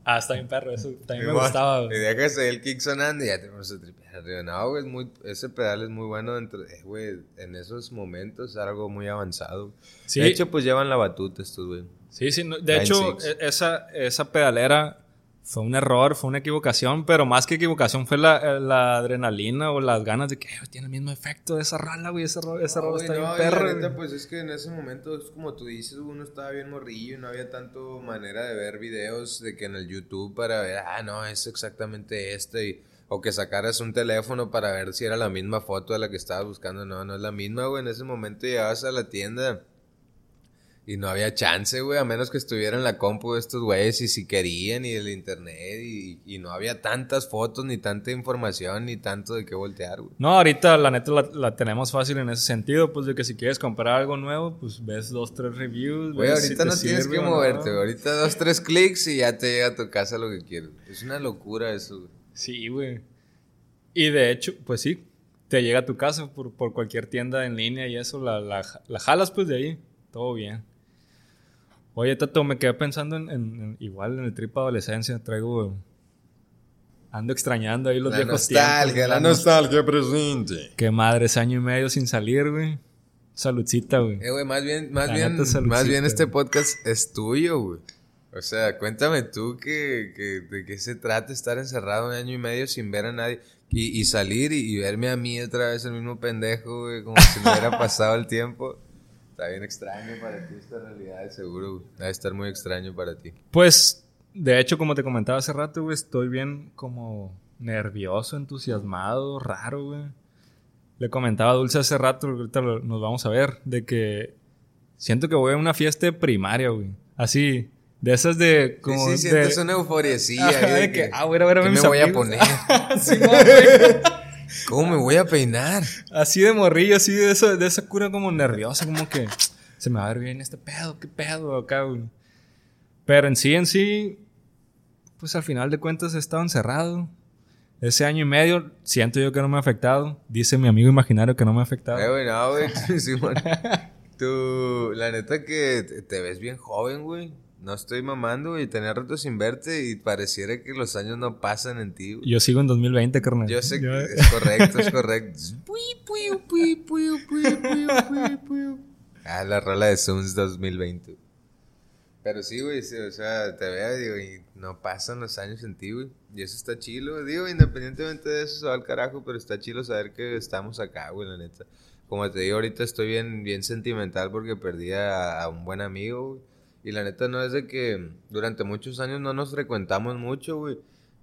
B: Ah, está bien perro, eso también me gustaba,
A: güey. Y dejas el kick sonando y ya te pones a No, güey, muy, ese pedal es muy bueno dentro, eh, güey, en esos momentos es algo muy avanzado. Sí. De hecho, pues llevan la batuta estos, güey.
B: Sí, sí, de hecho, e, esa, esa pedalera fue un error, fue una equivocación, pero más que equivocación fue la, la adrenalina o las ganas de que tiene el mismo efecto de esa rala, güey, esa, esa no, está bien perro.
A: pues es que en ese momento, es como tú dices, uno estaba bien morrillo y no había tanto manera de ver videos de que en el YouTube para ver, ah, no, es exactamente este y o que sacaras un teléfono para ver si era la misma foto de la que estabas buscando. No, no es la misma, güey. En ese momento llegabas a la tienda y no había chance, güey, a menos que estuviera en la compu de estos güeyes y si querían y el internet y, y, no había tantas fotos ni tanta información ni tanto de qué voltear, güey.
B: No, ahorita la neta la, tenemos fácil en ese sentido, pues de que si quieres comprar algo nuevo, pues ves dos, tres reviews.
A: Güey, ahorita no tienes que moverte, ahorita dos, tres clics y ya te llega a tu casa lo que quieres. Es una locura eso, güey.
B: Sí, güey. Y de hecho, pues sí, te llega a tu casa por, por cualquier tienda en línea y eso, la, la, la jalas pues de ahí, todo bien. Oye, Tato, me quedé pensando en, igual en el trip adolescencia. Traigo. Ando extrañando ahí los la viejos
A: nostalgia, tiempos. La nostalgia presente.
B: Qué madre, ese año y medio sin salir, güey. Saludcita, güey.
A: Eh, güey, más bien, más bien, más bien este podcast es tuyo, güey. O sea, cuéntame tú que, que, de qué se trata estar encerrado un año y medio sin ver a nadie y, salir y, verme a mí otra vez el mismo pendejo, güey, como si me hubiera pasado el tiempo. Está bien extraño para ti esta realidad, seguro. Debe estar muy extraño para ti.
B: Pues, de hecho, como te comentaba hace rato, güey, estoy bien como nervioso, entusiasmado, raro, güey. Le comentaba a Dulce hace rato, ahorita nos vamos a ver, de que siento que voy a una fiesta de primaria, güey. Así, de esas de como
A: sí, sí, sientes una euforiecilla.
B: de que, ah, bueno, ver,
A: ¿qué me voy a poner? ¿Cómo me voy a peinar?
B: Así de morrillo, así de esa, de esa cura como nerviosa, como que se me va a ver bien este pedo, qué pedo acá. Pero en sí, en sí, pues al final de cuentas he estado encerrado. Ese año y medio siento yo que no me ha afectado. Dice mi amigo imaginario que no me ha afectado.
A: Eh, güey, no, güey. Tú, la neta que te ves bien joven, güey. No estoy mamando, güey. Tenía rato sin verte y pareciera que los años no pasan en ti,
B: Yo sigo en 2020, carnal.
A: Yo sé que es correcto, es correcto. ah, la rola de Suns 2020. Pero sí, güey, o sea, te veo digo, y no pasan los años en ti, güey. Y eso está chilo, digo, independientemente de eso se va al carajo, pero está chilo saber que estamos acá, güey, la neta. Como te digo, ahorita estoy bien, bien sentimental porque perdí a, un buen amigo, güey. Y la neta no es de que durante muchos años no nos frecuentamos mucho, güey.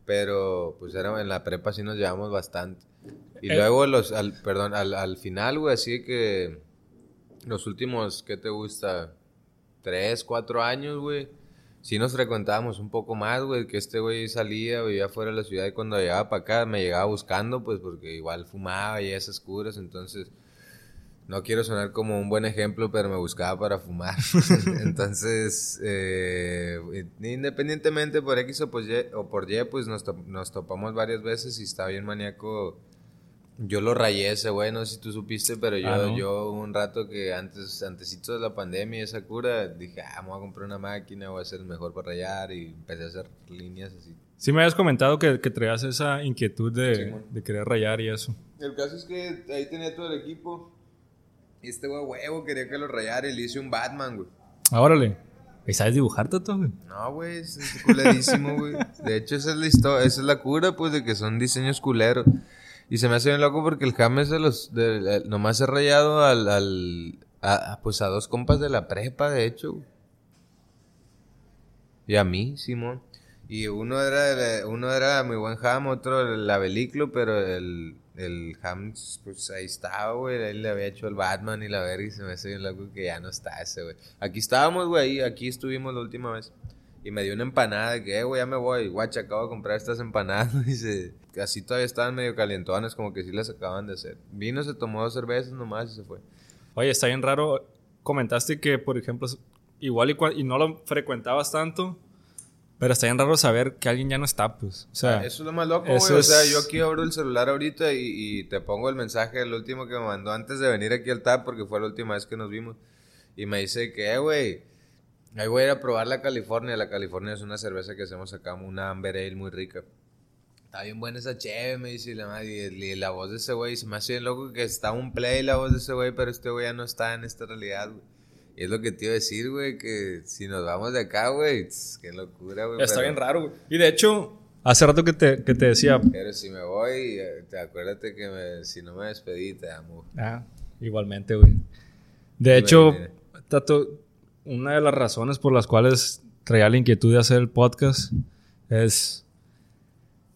A: Pero pues era en la prepa sí nos llevamos bastante. Y eh. luego los, al, perdón, al, al final, güey, así que los últimos, ¿qué te gusta? tres, cuatro años, güey, sí nos frecuentábamos un poco más, güey, que este güey salía, vivía fuera de la ciudad y cuando llegaba para acá me llegaba buscando, pues porque igual fumaba y esas curas, entonces no quiero sonar como un buen ejemplo, pero me buscaba para fumar. entonces, eh, independientemente por X o por Y, o por y pues nos, nos topamos varias veces y estaba bien maníaco yo lo rayé ese güey, no sé si tú supiste, pero yo, ah, yo un rato que antes, antesito de la pandemia y esa cura, dije, ah, me voy a comprar una máquina, voy a ser mejor para rayar y empecé a hacer líneas así.
B: Sí me habías comentado que, que traías esa inquietud de, de, querer rayar y eso.
A: El caso es que ahí tenía todo el equipo este güey huevo quería que lo rayara y le hice un Batman, güey.
B: Ah, órale. ¿Y sabes dibujar, Toto, güey?
A: No, güey, es culerísimo, güey. De hecho, esa es la historia, esa es la cura, pues, de que son diseños culeros. Y se me hace bien loco porque el James de los. De, nomás he rayado al. al a, pues a dos compas de la prepa, de hecho. Y a mí, Simón. Y uno era, uno era muy buen Ham, otro el Abeliclo, pero el, el Hams, pues ahí estaba, güey. Él le había hecho el Batman y la verga y se me hace bien loco que ya no está ese, güey. Aquí estábamos, güey, aquí estuvimos la última vez. Y me dio una empanada que, eh, güey, ya me voy. Guacha, acabo de comprar estas empanadas. Y dice, así todavía estaban medio calientones, como que sí las acaban de hacer. Vino, se tomó dos cervezas nomás y se fue.
B: Oye, está bien raro. Comentaste que, por ejemplo, igual y, y no lo frecuentabas tanto, pero está bien raro saber que alguien ya no está, pues. O sea,
A: eso es lo más loco, güey. O sea, yo aquí abro el celular ahorita y, y, te pongo el mensaje, el último que me mandó antes de venir aquí al TAP, porque fue la última vez que nos vimos. Y me dice que, eh, güey, ahí voy a ir a probar la California. La California es una cerveza que hacemos acá, una Amber Ale muy rica. Está bien buena esa cheve, me dice la madre. Y, la voz de ese güey, se me hace bien loco que está un play la voz de ese güey, pero este güey ya no está en esta realidad, güey. Y es lo que te iba a decir, güey, que si nos vamos de acá, güey, qué locura, güey.
B: Está bien raro, güey. Y de hecho, hace rato que te, que te decía.
A: Pero si me voy, te acuérdate que si no me despedí, te amo.
B: Ah, igualmente, güey. De hecho, Tato, una de las razones por las cuales traía la inquietud de hacer el podcast es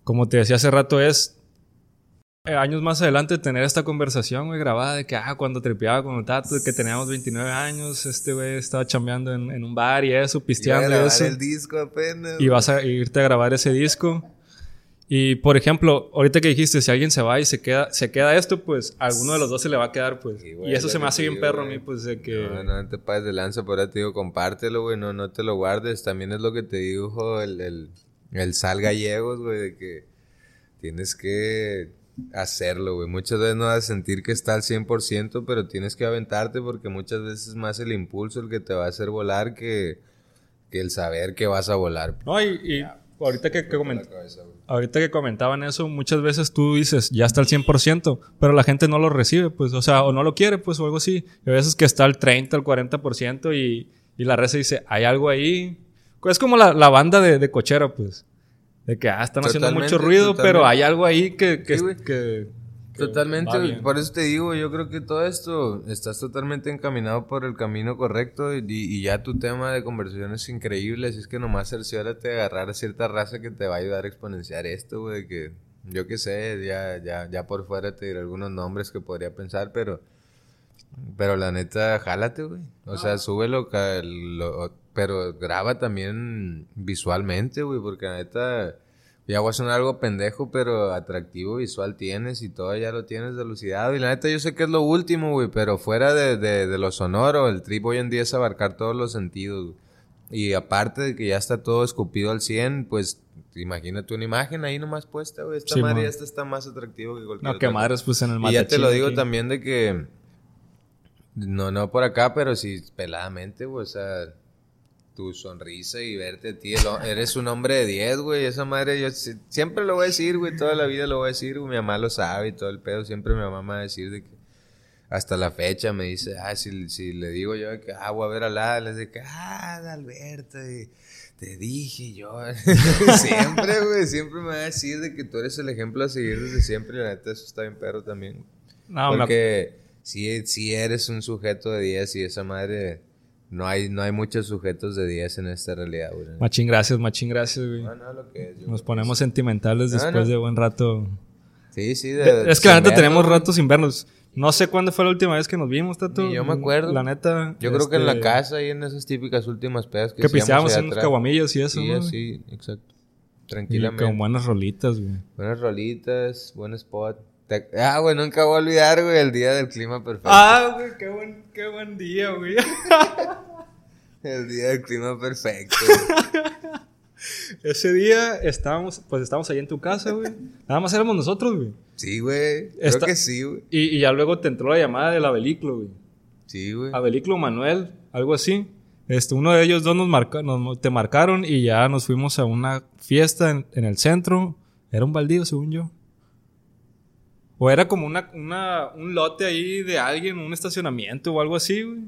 B: como te decía hace rato, es eh, años más adelante tener esta conversación, güey, grabada de que, ah, cuando trepeaba con el tato, que teníamos 29 años, este güey estaba chambeando en, un bar y eso, pisteando y eso.
A: el disco apenas.
B: Y vas a irte a grabar ese disco. Y, por ejemplo, ahorita que dijiste, si alguien se va y se queda, se queda esto, pues, a alguno de los dos se le va a quedar, pues. y eso se me hace bien perro a mí, pues, de que...
A: No, no te pases de lanza, por ahí te digo, compártelo, güey, no, no te lo guardes. También es lo que te dijo el, el el sal gallegos, güey, de que tienes que hacerlo, güey. Muchas veces no vas a sentir que está al 100%, pero tienes que aventarte porque muchas veces es más el impulso el que te va a hacer volar que, que el saber que vas a volar.
B: No, y, ahorita que, ahorita que comentaban eso, muchas veces tú dices, ya está al 100%, pero la gente no lo recibe, pues, o sea, o no lo quiere, pues, o algo así. Y a veces que está al 30, al 40% y, y la red se dice, hay algo ahí, es como la, la banda de, de, cochero, pues. De que, ah, están haciendo mucho ruido, pero hay algo ahí que... que,
A: totalmente, por eso te digo, yo creo que todo esto estás totalmente encaminado por el camino correcto y, y ya tu tema de conversación es increíble, así es que nomás cerciórate de agarrar a cierta raza que te va a ayudar a exponenciar esto, güey, que yo qué sé, ya, ya, ya por fuera te diré algunos nombres que podría pensar, pero Pero la neta, jálate, güey. O sea, súbelo, lo, pero graba también visualmente, güey, porque la neta, ya voy a sonar algo pendejo, pero atractivo visual tienes y todo ya lo tienes delucidado. Y la neta, yo sé que es lo último, güey, pero fuera de, de, de lo sonoro, el trip hoy en día es abarcar todos los sentidos, güey. Y aparte de que ya está todo escupido al 100, pues imagínate una imagen ahí nomás puesta, güey. Esta madre ya está, más atractivo que cualquier
B: No, que madres, pues en el
A: Y ya te lo digo también de que. No, no por acá, pero sí peladamente, güey. O sea, tu sonrisa y verte a ti. eres un hombre de 10, güey. Esa madre, yo siempre lo voy a decir, güey. Toda la vida lo voy a decir. Mi mamá lo sabe y todo el pedo. Siempre mi mamá me va a decir de que hasta la fecha me dice, ah, si, si le digo yo que, ah, voy a ver a la, les digo, ah, Alberto, te dije yo. siempre, güey, siempre me va a decir de que tú eres el ejemplo a seguir desde siempre. Y la neta, eso está bien perro también. No, Porque si, si eres un sujeto de 10 y esa madre... No hay, no hay muchos sujetos de 10 en esta realidad, güey.
B: Machín, gracias, machín, gracias, güey. No, no, lo que es, Nos ponemos sentimentales después de buen rato.
A: Sí, sí.
B: es que la neta tenemos ratos sin vernos. No sé cuándo fue la última vez que nos vimos, Tato.
A: yo me acuerdo.
B: La neta.
A: Yo creo que en la este, casa y en esas típicas últimas pedas
B: que Que pisteábamos en unos caguamillos y eso,
A: sí, Sí, exacto. Tranquilamente.
B: con buenas rolitas, güey.
A: Buenas rolitas, buen spot. Ah, güey, nunca voy a olvidar, güey, el día del clima perfecto.
B: Ah, güey, qué buen, qué buen día, güey.
A: el día del clima perfecto.
B: Ese día estábamos, pues estábamos ahí en tu casa, güey. Nada más éramos nosotros, güey.
A: Sí, güey. Creo que sí, güey.
B: Y, ya luego te entró la llamada del Abeliclo, güey.
A: Sí, güey.
B: Abeliclo Manuel, algo así. Este, uno de ellos dos nos, marca, nos te marcaron y ya nos fuimos a una fiesta en, el centro. Era un baldío, según yo. O era como una, una, un lote ahí de alguien, un estacionamiento o algo así, güey.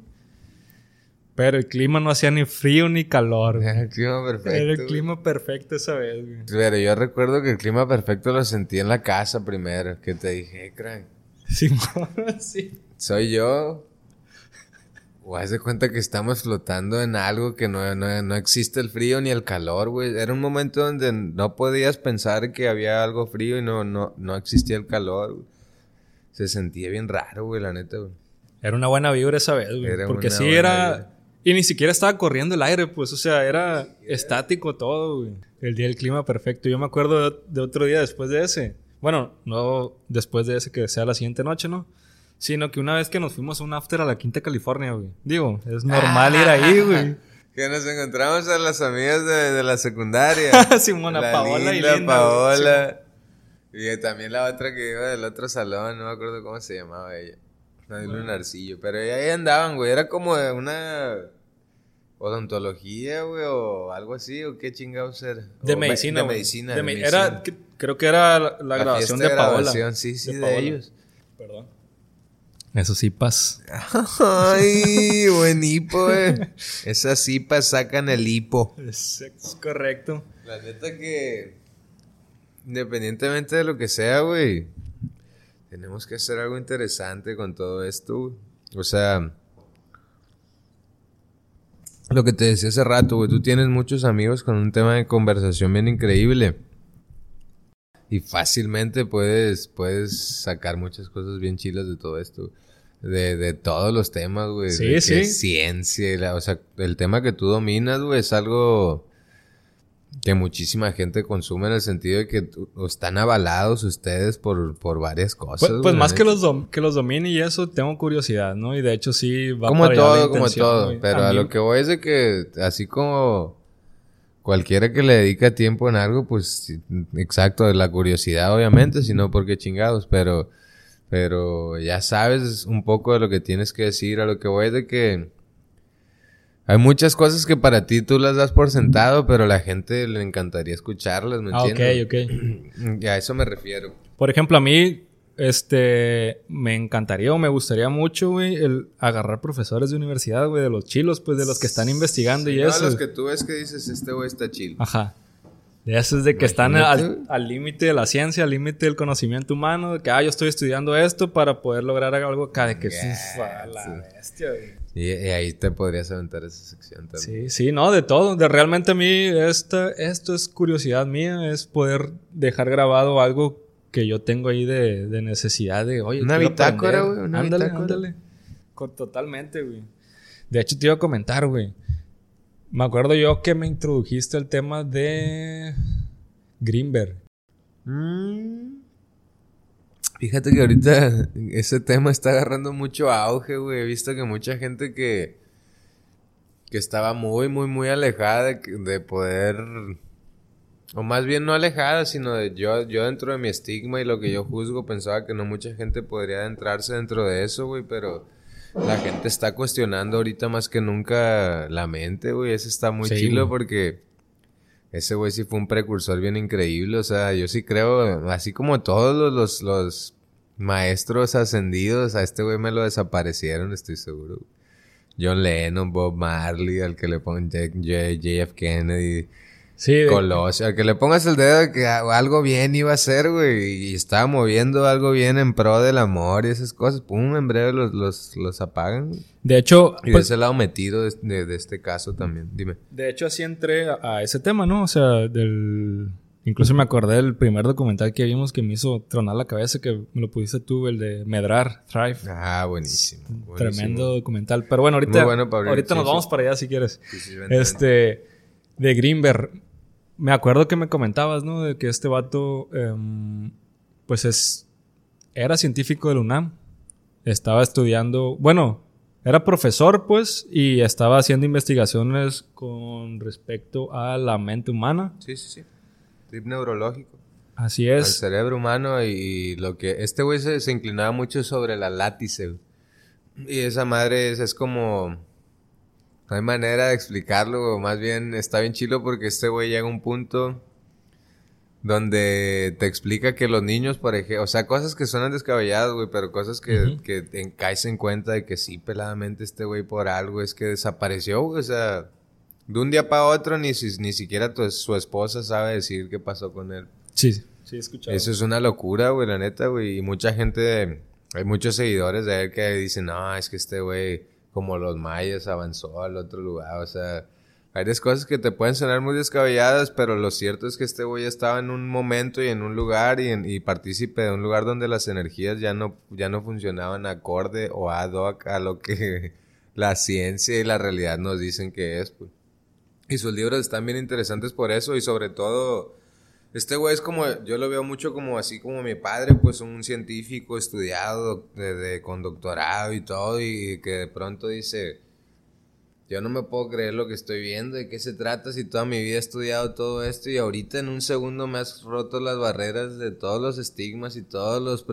B: Pero el clima no hacía ni frío ni calor.
A: Era el clima perfecto.
B: Era el clima perfecto esa vez, güey.
A: Pero yo recuerdo que el clima perfecto lo sentí en la casa primero. Que te dije, crank.
B: Sí, sí.
A: Soy yo. O haz de cuenta que estamos flotando en algo que no, no, existe el frío ni el calor, güey. Era un momento donde no podías pensar que había algo frío y no, no, no existía el calor. Se sentía bien raro, güey, la neta, güey.
B: Era una buena vibra esa vez, güey. porque sí era... Y ni siquiera estaba corriendo el aire, pues, o sea, era estático todo, güey. El día del clima perfecto. Yo me acuerdo de, otro día después de ese. Bueno, no después de ese que sea la siguiente noche, ¿no? Sino que una vez que nos fuimos a un after a la Quinta California, güey. Digo, es normal ir ahí, güey.
A: Que nos encontramos a las amigas de, la secundaria.
B: Simona Paola y
A: Linda. Paola. Y también la otra que iba del otro salón, no me acuerdo cómo se llamaba ella. No, un Lunarcillo. Pero ahí andaban, güey. Era como una odontología, güey, o algo así, o qué chingados era.
B: De medicina.
A: de medicina. De medicina.
B: Era, creo que era la, grabación de, Paola.
A: Sí, sí, de, ellos.
B: Perdón. Esos hipas.
A: Ay, buen hipo, güey. Esas hipas sacan el hipo.
B: Es, correcto.
A: La neta que, independientemente de lo que sea, güey, tenemos que hacer algo interesante con todo esto. O sea, lo que te decía hace rato, güey, tú tienes muchos amigos con un tema de conversación bien increíble. Y fácilmente puedes, puedes sacar muchas cosas bien chilas de todo esto. De, de todos los temas, güey.
B: Sí, de sí.
A: Ciencia, o sea, el tema que tú dominas, güey, es algo que muchísima gente consume en el sentido de que están avalados ustedes por, por varias cosas.
B: Pues, pues más que los, que los domine y eso, tengo curiosidad, ¿no? Y de hecho sí
A: va Como todo, como todo. Pero a, lo que voy es de que así como cualquiera que le dedica tiempo en algo, pues exacto, la curiosidad obviamente, sino porque chingados, pero, pero ya sabes un poco de lo que tienes que decir. A lo que voy de que hay muchas cosas que para ti tú las das por sentado, pero a la gente le encantaría escucharlas, ¿me
B: ah,
A: entiendes?
B: ok,
A: ok. a eso me refiero.
B: Por ejemplo, a mí, este, me encantaría o me gustaría mucho, güey, el agarrar profesores de universidad, güey, de los chilos, pues, de los que están investigando y eso.
A: De los que tú ves que dices, este güey está chill.
B: Ajá. De esos de que están al límite de la ciencia, al límite del conocimiento humano, de que, ah, yo estoy estudiando esto para poder lograr algo acá, de que, la bestia, güey.
A: Y, ahí te podrías aventar esa sección
B: también. Sí, sí, no, de todo. De realmente a mí esta, esto es curiosidad mía, es poder dejar grabado algo que yo tengo ahí de, necesidad de, oye,
A: una bitácora, güey.
B: Ándale, ándale. Totalmente, güey. De hecho, te iba a comentar, güey. Me acuerdo yo que me introdujiste el tema de Greenberg.
A: Mm. Fíjate que ahorita ese tema está agarrando mucho auge, güey. He visto que mucha gente que, que estaba muy, muy, muy alejada de, de poder o más bien no alejada, sino de yo, yo dentro de mi estigma y lo que yo juzgo, pensaba que no mucha gente podría adentrarse dentro de eso, güey, pero la gente está cuestionando ahorita más que nunca la mente, güey. Ese está muy chilo porque ese güey sí fue un precursor bien increíble. O sea, yo sí creo, así como todos los, los, maestros ascendidos, a este güey me lo desaparecieron, estoy seguro. John Lennon, Bob Marley, al que le ponen JF Kennedy. Sí. Colosio. Al que le pongas el dedo de que algo bien iba a hacer, güey. Y estaba moviendo algo bien en pro del amor y esas cosas. Pum, en breve los, los, los apagan.
B: De hecho.
A: Y de pues ese lado metido de, de, este caso también. Dime.
B: De hecho, así entré a, ese tema, ¿no? O sea, del. Incluso me acordé del primer documental que vimos que me hizo tronar la cabeza, que me lo pudiste tú, el de Medrar, Thrive.
A: Ah, buenísimo.
B: Tremendo documental. Pero bueno, ahorita, ahorita nos vamos para allá si quieres. este, de Greenberg me acuerdo que me comentabas, ¿no? De que este vato, em, pues es, era científico del UNAM. Estaba estudiando, bueno, era profesor, pues, y estaba haciendo investigaciones con respecto a la mente humana.
A: Sí, sí, sí. Trip neurológico.
B: Así es.
A: El cerebro humano y lo que... Este güey se, se inclinaba mucho sobre la látice. Y esa madre es, es como no hay manera de explicarlo, más bien está bien chilo porque este güey llega a un punto donde te explica que los niños, por ejemplo, o sea, cosas que suenan descabelladas, güey, pero cosas que, que caes en cuenta de que sí, peladamente este güey por algo es que desapareció, güey, o sea, de un día para otro ni, ni siquiera su esposa sabe decir qué pasó con él.
B: Sí, sí, he escuchado.
A: Eso es una locura, güey, la neta, güey, y mucha gente, hay muchos seguidores de él que dicen, no, es que este güey como los mayas avanzó al otro lugar, o sea, hay cosas que te pueden sonar muy descabelladas, pero lo cierto es que este güey estaba en un momento y en un lugar y, en, partícipe de un lugar donde las energías ya no, ya no funcionaban acorde o ad hoc a lo que la ciencia y la realidad nos dicen que es. Pues. Y sus libros están bien interesantes por eso y sobre todo este güey es como, yo lo veo mucho como así como mi padre, pues un científico estudiado de, con doctorado y todo, y que de pronto dice, yo no me puedo creer lo que estoy viendo, de qué se trata si toda mi vida he estudiado todo esto y ahorita en un segundo me has roto las barreras de todos los estigmas y todos los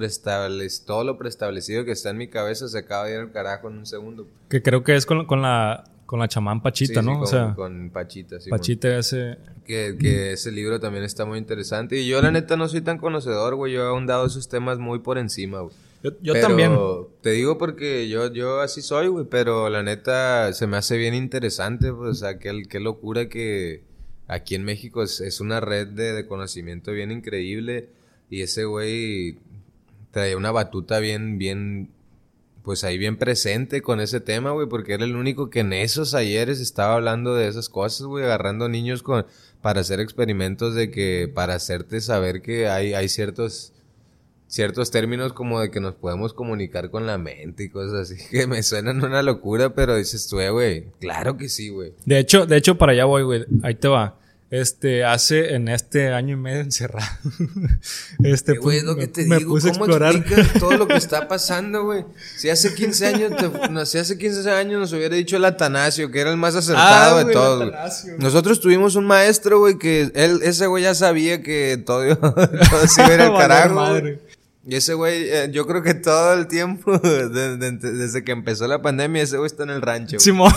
A: todo lo preestablecido que está en mi cabeza se acaba de ir al carajo en un segundo.
B: Que creo que es con, con la con la chamán Pachita, ¿no?
A: o
B: sea,
A: con Pachita, sí.
B: Pachita ese...
A: Que, que, ese libro también está muy interesante. Y yo la neta no soy tan conocedor, güey. Yo he ahondado esos temas muy por encima, güey.
B: Yo, yo también.
A: Te digo porque yo, yo así soy, güey. Pero la neta se me hace bien interesante, pues, o sea, qué, qué locura que aquí en México es, es una red de, de conocimiento bien increíble. Y ese güey traía una batuta bien, bien pues ahí bien presente con ese tema, güey, porque era el único que en esos ayeres estaba hablando de esas cosas, güey, agarrando niños con, para hacer experimentos de que, para hacerte saber que hay, hay ciertos, ciertos términos como de que nos podemos comunicar con la mente y cosas así, que me suenan una locura, pero dices tú, eh, güey, claro que sí, güey.
B: De hecho, de hecho, para allá voy, güey, ahí te va. Este, hace en este año y medio encerrado.
A: este, güey, es lo que te me, digo, puse ¿cómo a explicas todo lo que está pasando, güey? Si hace 15 años, no, si hace 15 años nos hubiera dicho el Atanasio, que era el más acertado ah, de todos. Nosotros tuvimos un maestro, güey, que él, ese güey ya sabía que todo, todo se iba a ir al carajo. Y ese güey, eh, yo creo que todo el tiempo, desde que empezó la pandemia, ese güey está en el rancho.
B: Simón.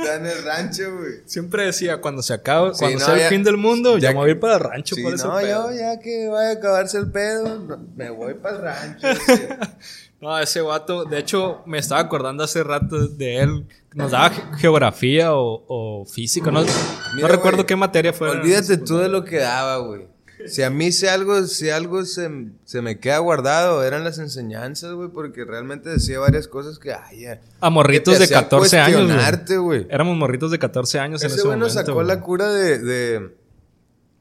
A: Está en el rancho, güey.
B: Siempre decía, cuando se acabe, cuando sea el fin del mundo, ya, me voy para el rancho
A: sí, no, yo ya que vaya a acabarse el pedo, me voy para el rancho.
B: no, ese vato, de hecho, me estaba acordando hace rato de él. Nos daba geografía o, física, no, no recuerdo qué materia fue.
A: Olvídate tú de lo que daba, güey. Si a mí si algo, si algo se, se me queda guardado, eran las enseñanzas, güey, porque realmente decía varias cosas que, ay,
B: A morritos de 14 años. güey. Éramos morritos de 14 años
A: ese en ese momento. Ese sacó la cura de, de,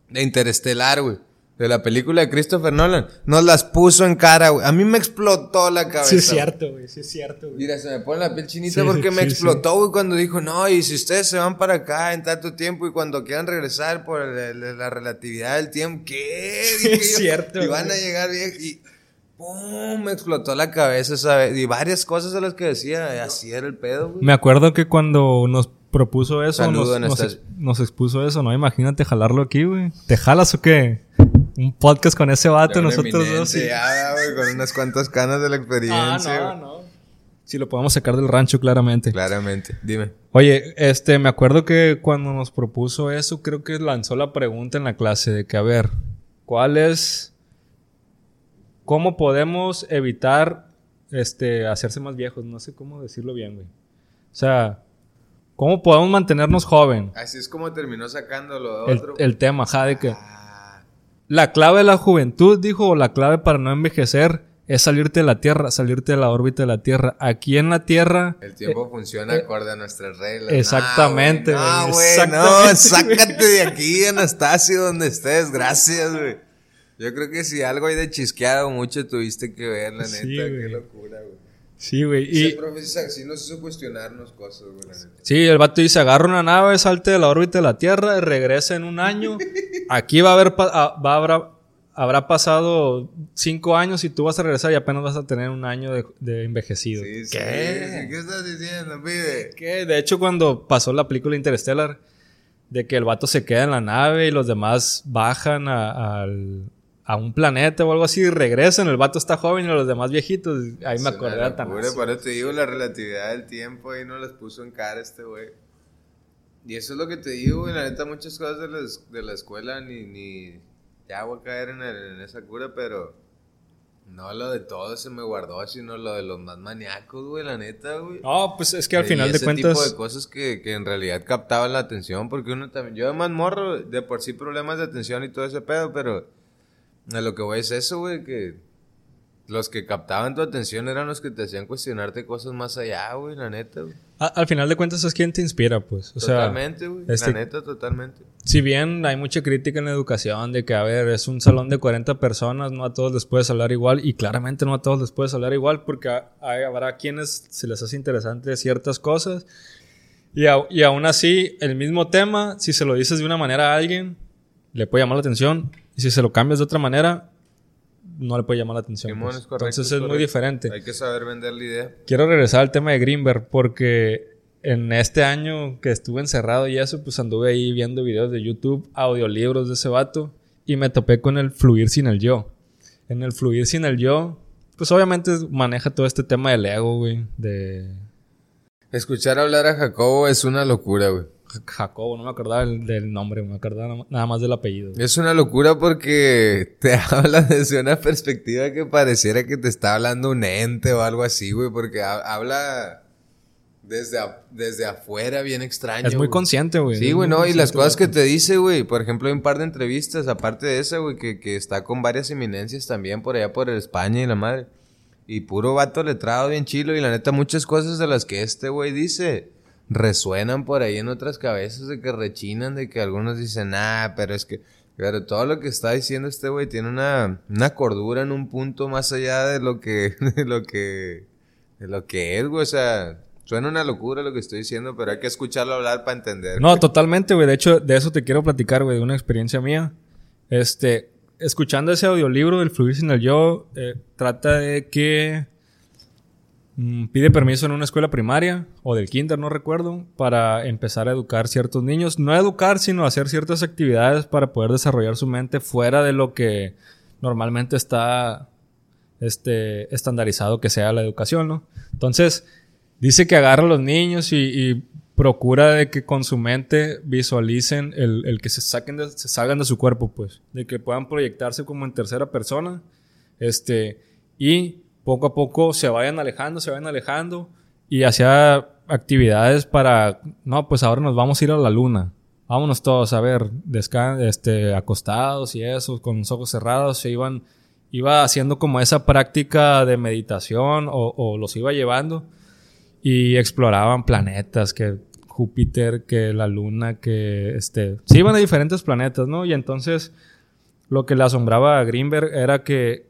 A: de Interestelar, güey. De la película de Christopher Nolan, nos las puso en cara, güey. A mí me explotó la cabeza.
B: Sí, es cierto, güey. Sí, es cierto, güey.
A: Mira, se me pone la piel chinita porque me explotó, güey, cuando dijo, no, y si ustedes se van para acá en tanto tiempo y cuando quieran regresar por la relatividad del tiempo, ¿qué?
B: Sí, es cierto.
A: Y van a llegar bien y. ¡Pum! Me explotó la cabeza, ¿sabes? Y varias cosas de las que decía, así era el pedo, güey.
B: Me acuerdo que cuando nos propuso eso, nos, nos, expuso eso, ¿no? Imagínate jalarlo aquí, güey. ¿Te jalas o qué? Un podcast con ese vato, nosotros dos.
A: Sí, güey, con unas cuantas canas de la experiencia.
B: Ah, no, no. Si lo podemos sacar del rancho, claramente.
A: Claramente, dime.
B: Oye, este, me acuerdo que cuando nos propuso eso, creo que lanzó la pregunta en la clase de que, a ver, ¿cuál es. ¿Cómo podemos evitar este, hacerse más viejos? No sé cómo decirlo bien, güey. O sea, ¿Cómo podemos mantenernos joven?
A: Así es como terminó sacándolo
B: el, otro. El tema, ja, de que ah. La clave de la juventud, dijo, o la clave para no envejecer es salirte de la Tierra, salirte de la órbita de la Tierra. Aquí en la Tierra...
A: El tiempo eh, funciona eh, acorde a nuestras reglas.
B: Exactamente.
A: No, güey. No, sácate de aquí, Anastasio, donde estés. Gracias, güey. Yo creo que si algo hay de chisqueado mucho tuviste que ver, la neta. Qué locura, güey.
B: Sí, güey. Y...
A: sí nos hizo cuestionarnos cosas, güey.
B: Sí, el vato dice, agarra una nave, salte de la órbita de la Tierra, regresa en un año. Aquí va a haber, va, habrá, habrá pasado cinco años y tú vas a regresar y apenas vas a tener un año de, envejecido.
A: Sí, ¿Qué? ¿Qué estás diciendo, pide?
B: ¿Qué? De hecho, cuando pasó la película Interstellar, de que el vato se queda en la nave y los demás bajan al a un planeta o algo así y regresan, el vato está joven y los demás viejitos. Ahí me acordé tan
A: Por te digo, la relatividad del tiempo ahí no las puso en cara este güey. Y eso es lo que te digo, güey. La neta, muchas cosas de la, de la escuela ni, ni. Ya voy a caer en, en esa cura, pero. No lo de todo se me guardó, sino lo de los más maníacos, güey, la neta, güey.
B: No, pues es que al final de cuentas.
A: tipo de cosas que, que en realidad captaban la atención, porque uno también. Yo además morro, de por sí problemas de atención y todo ese pedo, pero a lo que voy es eso, güey, que los que captaban tu atención eran los que te hacían cuestionarte cosas más allá, güey, la neta, güey.
B: al final de cuentas es quien te inspira, pues. O
A: totalmente, güey. la este neta, totalmente.
B: Si bien hay mucha crítica en la educación de que, a ver, es un salón de 40 personas, no a todos les puedes hablar igual, y claramente no a todos les puedes hablar igual, porque habrá quienes se les hace interesante ciertas cosas, y, y aún así, el mismo tema, si se lo dices de una manera a alguien, le puede llamar la atención, y si se lo cambias de otra manera, no le puede llamar la atención. Pues. Entonces es, muy diferente.
A: Hay que saber vender la idea.
B: Quiero regresar al tema de Greenberg porque en este año que estuve encerrado y eso, pues anduve ahí viendo videos de YouTube, audiolibros de ese vato y me topé con el fluir sin el yo. En el fluir sin el yo, pues obviamente maneja todo este tema del ego, güey, de...
A: Escuchar hablar a Jacobo es una locura, güey.
B: Jacobo, no me acordaba del, nombre, me acordaba nada más del apellido.
A: Es una locura porque te habla desde una perspectiva que pareciera que te está hablando un ente o algo así, güey, porque habla desde, desde afuera bien extraño.
B: Es muy consciente, güey.
A: Sí, güey, no, y las cosas que te dice, güey, por ejemplo, hay un par de entrevistas, aparte de esa, güey, que, que está con varias eminencias también por allá por España y la madre. Y puro vato letrado bien chilo y la neta muchas cosas de las que este güey dice resuenan por ahí en otras cabezas de que rechinan, de que algunos dicen, ah, pero es que, pero todo lo que está diciendo este güey tiene una, una cordura en un punto más allá de lo que, de lo que, de lo que es, güey, o sea, Suena una locura lo que estoy diciendo, pero hay que escucharlo hablar para entender.
B: No, totalmente, güey. De hecho, de eso te quiero platicar, güey, de una experiencia mía. Este, escuchando ese audiolibro del Fluir sin el Yo, eh, trata de que pide permiso en una escuela primaria o del kinder, no recuerdo, para empezar a educar ciertos niños. No educar, sino hacer ciertas actividades para poder desarrollar su mente fuera de lo que normalmente está este, estandarizado que sea la educación, ¿no? Entonces, dice que agarra a los niños y, procura de que con su mente visualicen el, que se saquen de, se salgan de su cuerpo, pues, de que puedan proyectarse como en tercera persona, este, y poco a poco se vayan alejando, se vayan alejando y hacía actividades para, no, pues ahora nos vamos a ir a la luna. Vámonos todos a ver, este, acostados y eso, con los ojos cerrados, se iban, iba haciendo como esa práctica de meditación o, o los iba llevando y exploraban planetas que Júpiter, que la luna, que este, se iban a diferentes planetas, ¿no? Y entonces lo que le asombraba a Greenberg era que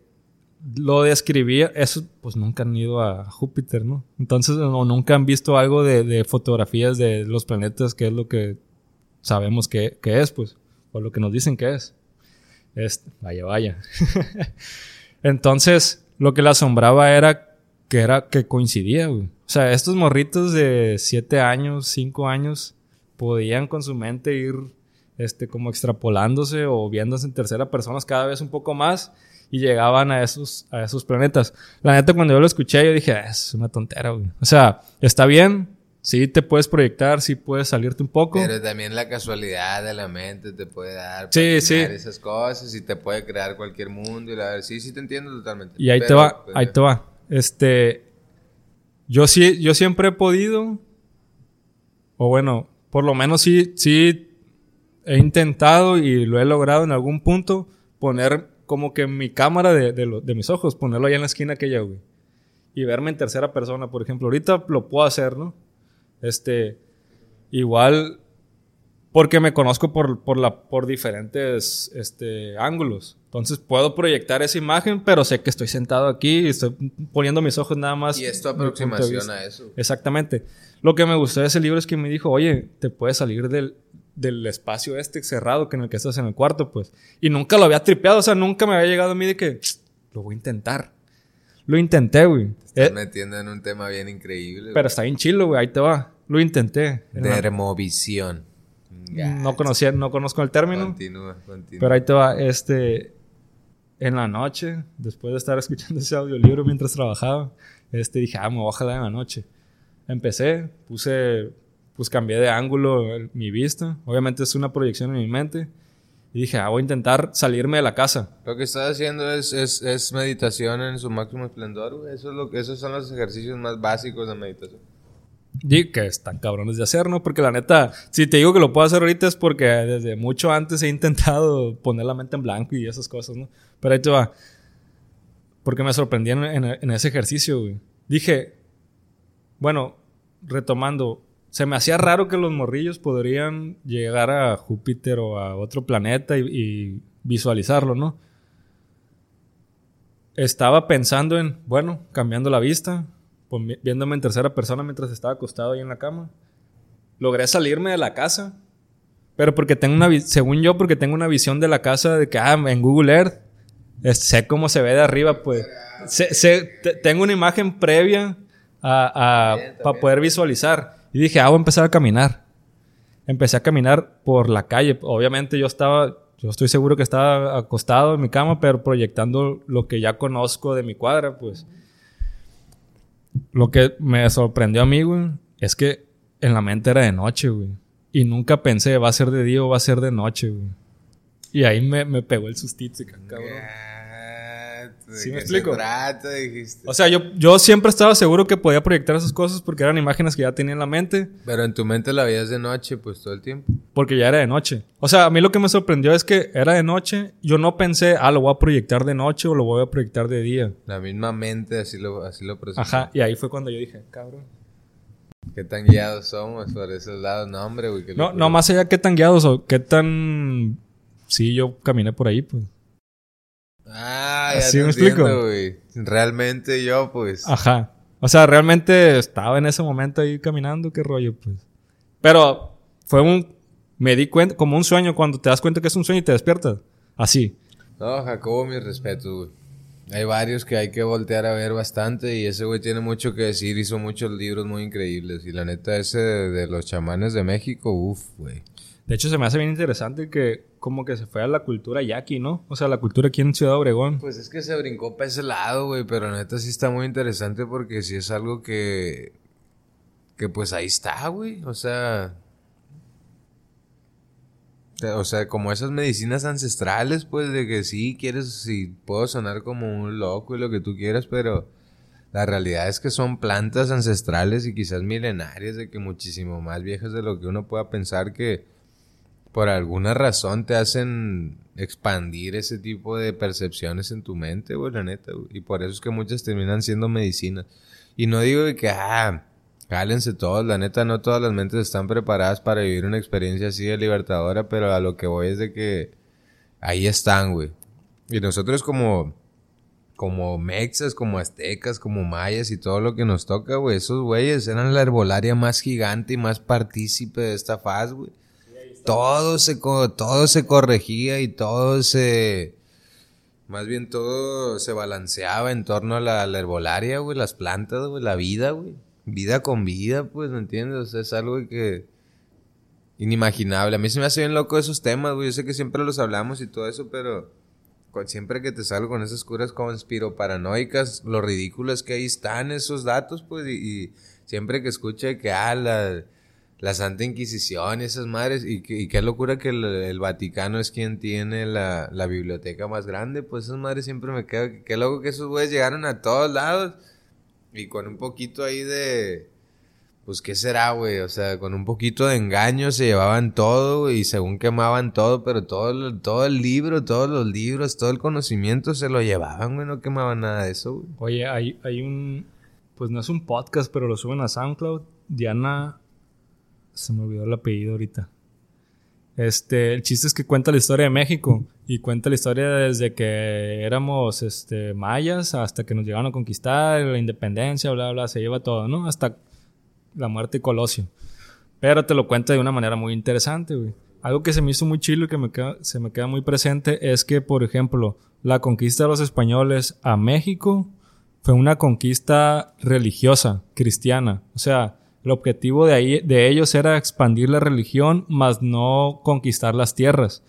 B: lo describía, eso pues nunca han ido a Júpiter, ¿no? Entonces, o nunca han visto algo de, fotografías de los planetas, que es lo que sabemos que, es, pues, o lo que nos dicen que es. es vaya, vaya. Entonces, lo que le asombraba era que era que coincidía, güey. O sea, estos morritos de 7 años, 5 años, podían con su mente ir este, como extrapolándose o viéndose en tercera persona cada vez un poco más y llegaban a esos, a esos planetas. La neta, cuando yo lo escuché, yo dije, ah, es una tontera, güey. O sea, está bien, sí te puedes proyectar, sí puedes salirte un poco.
A: Pero también la casualidad de la mente te puede dar
B: sí, sí.
A: esas cosas y te puede crear cualquier mundo. Y la... Sí, sí te entiendo totalmente.
B: Y ahí te va, pues, ahí te va. Este, yo sí, yo siempre he podido, o bueno, por lo menos sí, sí he intentado y lo he logrado en algún punto poner como que mi cámara de, de, mis ojos, ponerlo allá en la esquina aquella, güey. Y verme en tercera persona, por ejemplo. Ahorita lo puedo hacer, ¿no? Este, igual, porque me conozco por, por, la, por diferentes este, ángulos. Entonces puedo proyectar esa imagen, pero sé que estoy sentado aquí y estoy poniendo mis ojos nada más.
A: Y es tu aproximación a eso.
B: Exactamente. Lo que me gustó de ese libro es que me dijo, oye, te puedes salir del, del espacio este cerrado que en el que estás en el cuarto, pues. Y nunca lo había tripeado, o sea, nunca me había llegado a mí de que lo voy a intentar. Lo intenté, güey.
A: Te estás eh, metiendo en un tema bien increíble.
B: Pero está bien chilo, güey, ahí te va. Lo intenté.
A: Dermovisión.
B: No conocía, no conozco el término.
A: Continúa, continúa.
B: Pero ahí te va, este, en la noche, después de estar escuchando ese audiolibro mientras trabajaba, este, dije, ah, me voy a jalar en la noche. Empecé, puse pues cambié de ángulo mi vista. Obviamente es una proyección en mi mente. Y dije, ah, voy a intentar salirme de la casa.
A: Lo que estás haciendo es, es, es meditación en su máximo esplendor, Eso es lo, esos son los ejercicios más básicos de meditación.
B: Y que están cabrones de hacer, ¿no? Porque la neta, si te digo que lo puedo hacer ahorita es porque desde mucho antes he intentado poner la mente en blanco y esas cosas, ¿no? Pero ahí te va. Porque me sorprendí en, en ese ejercicio, güey. Dije, bueno, retomando, se me hacía raro que los morrillos podrían llegar a Júpiter o a otro planeta y, visualizarlo, ¿no? Estaba pensando en, bueno, cambiando la vista, viéndome en tercera persona mientras estaba acostado ahí en la cama. Logré salirme de la casa, pero porque tengo una, según yo, porque tengo una visión de la casa de que, ah, en Google Earth, sé cómo se ve de arriba, pues. tengo una imagen previa a, para poder visualizar. Y dije, ah, voy a empezar a caminar. Empecé a caminar por la calle. Obviamente yo estaba, yo estoy seguro que estaba acostado en mi cama, pero proyectando lo que ya conozco de mi cuadra, pues. Lo que me sorprendió a mí, güey, es que en la mente era de noche, güey. Y nunca pensé, va a ser de día o va a ser de noche, güey. Y ahí me, me pegó el sustito, cabrón. ¿Sí me explico? O sea, yo, yo siempre estaba seguro que podía proyectar esas cosas porque eran imágenes que ya tenía en la mente.
A: Pero en tu mente la veías de noche, pues todo el tiempo.
B: Porque ya era de noche. O sea, a mí lo que me sorprendió es que era de noche. Yo no pensé, ah, lo voy a proyectar de noche o lo voy a proyectar de día.
A: La misma mente así lo, así lo
B: Ajá, y ahí fue cuando yo dije, cabrón.
A: ¿Qué tan guiados somos por esos lados? No, hombre, güey.
B: No, no, más allá qué tan guiados o qué tan... Sí, yo caminé por ahí, pues.
A: Ah, ya ¿Sí me explico? Realmente yo, pues.
B: Ajá. O sea, realmente estaba en ese momento ahí caminando, qué rollo, pues. Pero fue un. Me di cuenta, como un sueño, cuando te das cuenta que es un sueño y te despiertas. Así.
A: No, Jacobo, mi respeto, güey. Hay varios que hay que voltear a ver bastante y ese güey tiene mucho que decir, hizo muchos libros muy increíbles y la neta ese de, de los chamanes de México, uff, güey.
B: De hecho, se me hace bien interesante que como que se fue a la cultura yaqui, ¿no? O sea, la cultura aquí en Ciudad Obregón.
A: Pues es que se brincó para ese lado, güey, pero neta sí está muy interesante porque sí es algo que... Que pues ahí está, güey. O sea... O sea, como esas medicinas ancestrales, pues de que sí quieres, sí puedo sonar como un loco y lo que tú quieras, pero la realidad es que son plantas ancestrales y quizás milenarias, de que muchísimo más viejas de lo que uno pueda pensar que por alguna razón te hacen expandir ese tipo de percepciones en tu mente, güey, la neta, Y por eso es que muchas terminan siendo medicinas. Y no digo que, ah, cálense todos, la neta, no todas las mentes están preparadas para vivir una experiencia así de libertadora, pero a lo que voy es de que ahí están, güey. Y nosotros como, como mexas, como aztecas, como mayas y todo lo que nos toca, güey, esos güeyes eran la herbolaria más gigante y más partícipe de esta faz, güey. Todo se, todo se corregía y todo se... Más bien todo se balanceaba en torno a la, herbolaria, güey, las plantas, güey, la vida, güey. Vida con vida, pues, ¿me entiendes? O sea, es algo que inimaginable. A mí se me hace bien loco esos temas, güey. Yo sé que siempre los hablamos y todo eso, pero siempre que te salgo con esas curas conspiro paranoicas, lo ridículo es que ahí están esos datos, pues, y, siempre que escuche que, ah, la, la, Santa Inquisición y esas madres, y, qué locura que el, Vaticano es quien tiene la, la, biblioteca más grande, pues esas madres siempre me quedo, qué loco que esos güeyes llegaron a todos lados, y con un poquito ahí de pues qué será, güey, o sea, con un poquito de engaño se llevaban todo y según quemaban todo, pero todo, todo el libro, todos los libros, todo el conocimiento se lo llevaban, güey, no quemaban nada de eso, güey.
B: Oye, hay, hay un, pues no es un podcast, pero lo suben a SoundCloud, Diana, se me olvidó el apellido ahorita. Este, el chiste es que cuenta la historia de México y cuenta la historia desde que éramos este, mayas hasta que nos llegaron a conquistar, la independencia, bla, bla, se lleva todo, ¿no? Hasta la muerte de Colosio. Pero te lo cuenta de una manera muy interesante, güey. Algo que se me hizo muy chido y que me se me queda muy presente es que, por ejemplo, la conquista de los españoles a México fue una conquista religiosa, cristiana. O sea, el objetivo de, ahí, de ellos era expandir la religión, más no conquistar las tierras.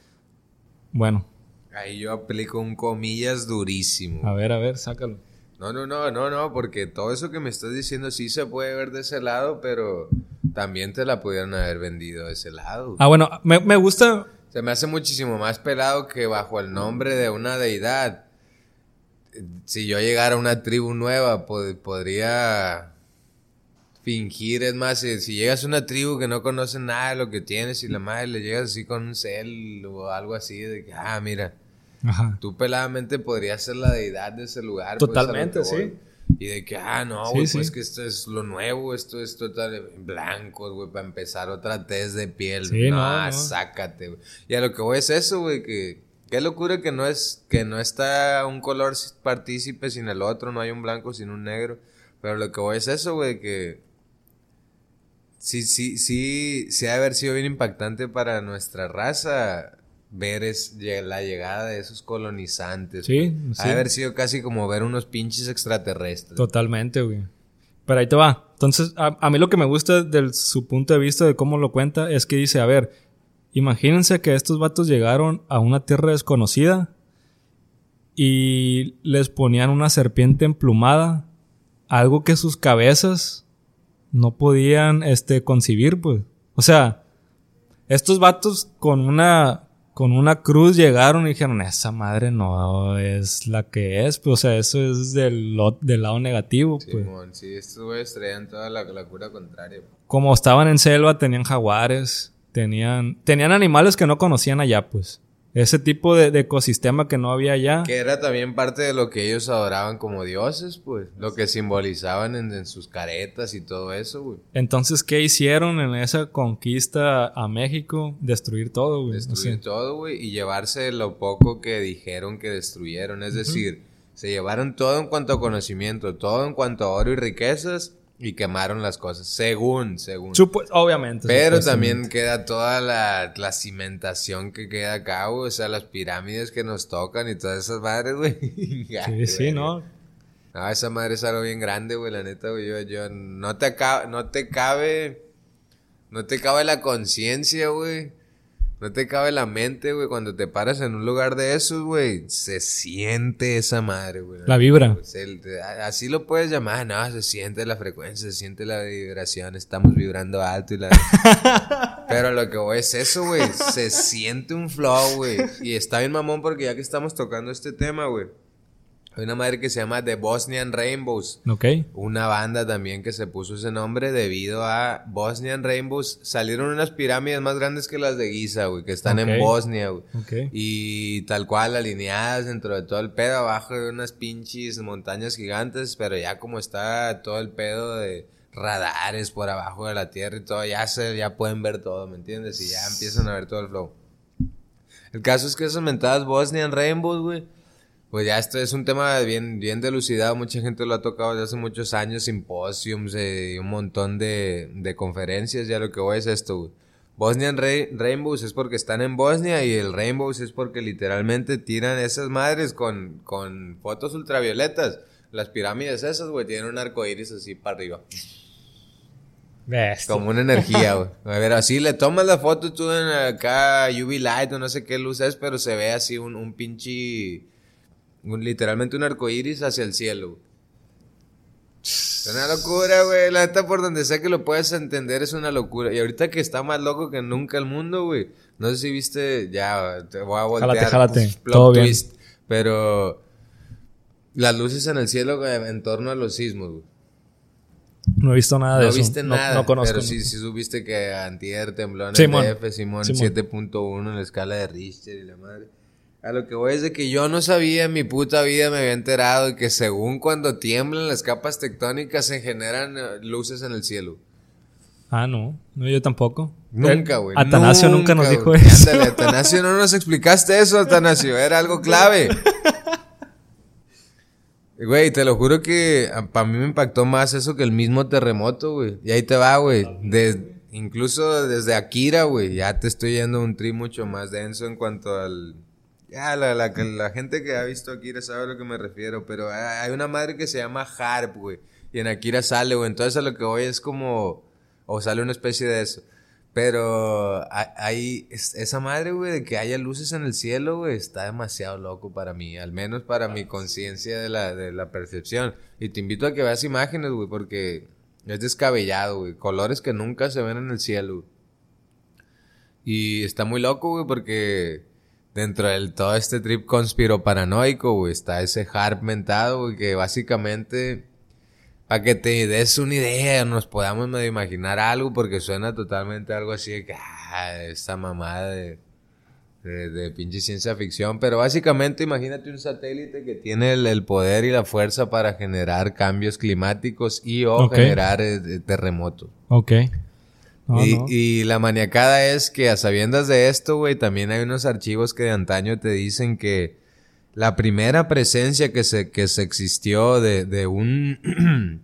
B: Bueno.
A: Ahí yo aplico un comillas durísimo.
B: A ver, a ver, sácalo.
A: No, no, no, no, no, porque todo eso que me estás diciendo sí se puede ver de ese lado, pero también te la pudieron haber vendido de ese lado.
B: Ah, bueno, me, me gusta.
A: Se me hace muchísimo más pelado que bajo el nombre de una deidad. Si yo llegara a una tribu nueva, podría fingir, es más, si, llegas a una tribu que no conoce nada de lo que tienes y la madre le llegas así con un cel o algo así, de que, ah, mira, Ajá. Tú peladamente podrías ser la deidad de ese lugar.
B: Pues, Totalmente, sí.
A: Y de que, ah, no, güey, pues que esto es lo nuevo, esto es total blanco, güey, para empezar otra tez de piel. Sí, no, sácate, güey. Y a lo que voy es eso, güey, que qué locura que no es, que no está un color partícipe sin el otro, no hay un blanco sin un negro. Pero lo que voy es eso, güey, que sí, sí, sí, sí ha de haber sido bien impactante para nuestra raza ver es, la llegada de esos colonizantes. Sí, sí. Ha haber sido casi como ver unos pinches extraterrestres.
B: Totalmente, güey. Pero ahí te va. Entonces, a, mí lo que me gusta de su punto de vista de cómo lo cuenta es que dice, a ver, imagínense que estos vatos llegaron a una tierra desconocida y les ponían una serpiente emplumada, algo que sus cabezas no podían este, concibir, pues. O sea, estos vatos con una con una cruz llegaron y dijeron, esa madre no es la que es, pues, o sea, eso es del, del lado negativo, pues.
A: sí, estos güeyes traían toda la, la cura contraria.
B: Como estaban en selva, tenían jaguares, tenían, tenían animales que no conocían allá, pues. Ese tipo de, ecosistema que no había allá.
A: Que era también parte de lo que ellos adoraban como dioses, pues. Lo que simbolizaban en, sus caretas y todo eso, güey.
B: Entonces, ¿qué hicieron en esa conquista a México? Destruir todo, güey.
A: Destruir todo, güey. Y llevarse lo poco que dijeron que destruyeron. Es decir, se llevaron todo en cuanto a conocimiento, todo en cuanto a oro y riquezas y quemaron las cosas, según, según.
B: obviamente.
A: Pero también queda toda la, la, cimentación que queda acá, güey. O sea, las pirámides que nos tocan y todas esas madres, güey.
B: sí, sí, ¿no?
A: No, esa madre es algo bien grande, güey, la neta, güey. Yo, yo, no te, no te cabe, no te cabe la conciencia, güey no te cabe la mente, güey, cuando te paras en un lugar de esos, güey, se siente esa madre, güey.
B: La vibra.
A: así lo puedes llamar, no, se siente la frecuencia, se siente la vibración, estamos vibrando alto y la... Pero lo que voy es eso, güey, se siente un flow, güey. Y está bien mamón porque ya que estamos tocando este tema, güey. Hay una madre que se llama The Bosnian Rainbows.
B: Ok.
A: Una banda también que se puso ese nombre debido a Bosnian Rainbows. Salieron unas pirámides más grandes que las de Giza, güey, que están en Bosnia, güey.
B: Okay.
A: Y tal cual alineadas dentro de todo el pedo, abajo de unas pinches montañas gigantes, pero ya como está todo el pedo de radares por abajo de la tierra y todo, ya se, ya pueden ver todo, ¿me entiendes? Y ya empiezan a ver todo el flow. El caso es que esas mentadas Bosnian Rainbows, güey. Pues ya esto es un tema bien, bien delucidado. Mucha gente lo ha tocado desde hace muchos años, simposiums y un montón de, de conferencias. Ya lo que voy es esto, güey. Bosnian Rainbows es porque están en Bosnia y el Rainbows es porque literalmente tiran esas madres con, con fotos ultravioletas. Las pirámides esas, güey, tienen un arco iris así para arriba. Como una energía, güey. A ver, así le tomas la foto tú en acá UV light o no sé qué luz es, pero se ve así un, un pinche. Un, literalmente un arco iris hacia el cielo, Es una locura, güey. La neta, por donde sea que lo puedas entender, es una locura. Y ahorita que está más loco que nunca el mundo, güey. No sé si viste, ya, te voy a voltear. Jálate, jálate. Todo twist, bien. Pero las luces en el cielo, güey, en torno a los sismos, güey.
B: No he visto nada de eso.
A: No viste nada. No conozco. Pero sí, sí supiste que antier tembló en Simón. el DF, Simón, 7.1 en la escala de Richter y la madre. A lo que voy es de que yo no sabía en mi puta vida, me había enterado que según cuando tiemblan las capas tectónicas se generan eh, luces en el cielo.
B: Ah, no. No, yo tampoco.
A: Nunca, güey.
B: Atanasio nunca, nos dijo eso.
A: Ándale, Atanasio, no nos explicaste eso, Atanasio. Era algo clave. Güey, te lo juro que para mí me impactó más eso que el mismo terremoto, güey. Y ahí te va, güey. incluso desde Akira, güey, ya te estoy yendo un tri mucho más denso en cuanto al... Ya, la, la, la gente que ha visto Akira sabe a lo que me refiero, pero hay una madre que se llama Harp, güey. Y en Akira sale, güey. Entonces a lo que voy es como... O sale una especie de eso. Pero hay esa madre, güey, de que haya luces en el cielo, güey, está demasiado loco para mí, al menos para mi conciencia de la, de la percepción. Y te invito a que veas imágenes, güey, porque es descabellado, güey, colores que nunca se ven en el cielo. Y está muy loco, güey, porque dentro de todo este trip conspiro paranoico, güey, está ese harp mentado, güey, que básicamente para que te des una idea, nos podamos medio imaginar algo, porque suena totalmente algo así de que, ah, esta mamada de, de, pinche ciencia ficción, pero básicamente imagínate un satélite que tiene el, poder y la fuerza para generar cambios climáticos y o generar eh, terremotos.
B: Ok.
A: Y, y, la maniacada es que a sabiendas de esto, güey, también hay unos archivos que de antaño te dicen que la primera presencia que se, que se existió de, de un,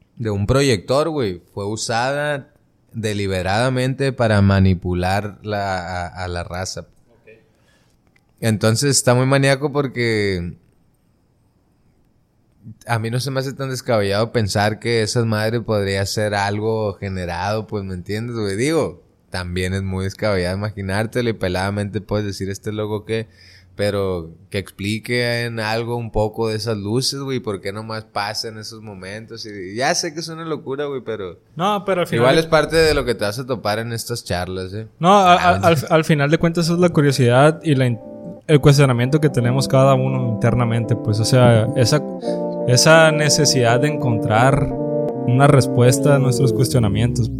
A: de un proyector, güey, fue usada deliberadamente para manipular la, a, la raza. Entonces está muy maníaco porque a mí no se me hace tan descabellado pensar que esas madres podría ser algo generado, pues, ¿me entiendes? Güey? Digo, también es muy descabellado imaginártelo y peladamente puedes decir este logo que pero que expliquen algo un poco de esas luces, güey, por qué nomás pasa en esos momentos. Y ya sé que es una locura, güey, pero...
B: No, pero al final...
A: Igual es parte de lo que te vas a topar en estas charlas, ¿eh?
B: No, ah, al, final de cuentas es la curiosidad y el cuestionamiento que tenemos cada uno internamente, pues, o sea, esa, esa necesidad de encontrar una respuesta a nuestros cuestionamientos.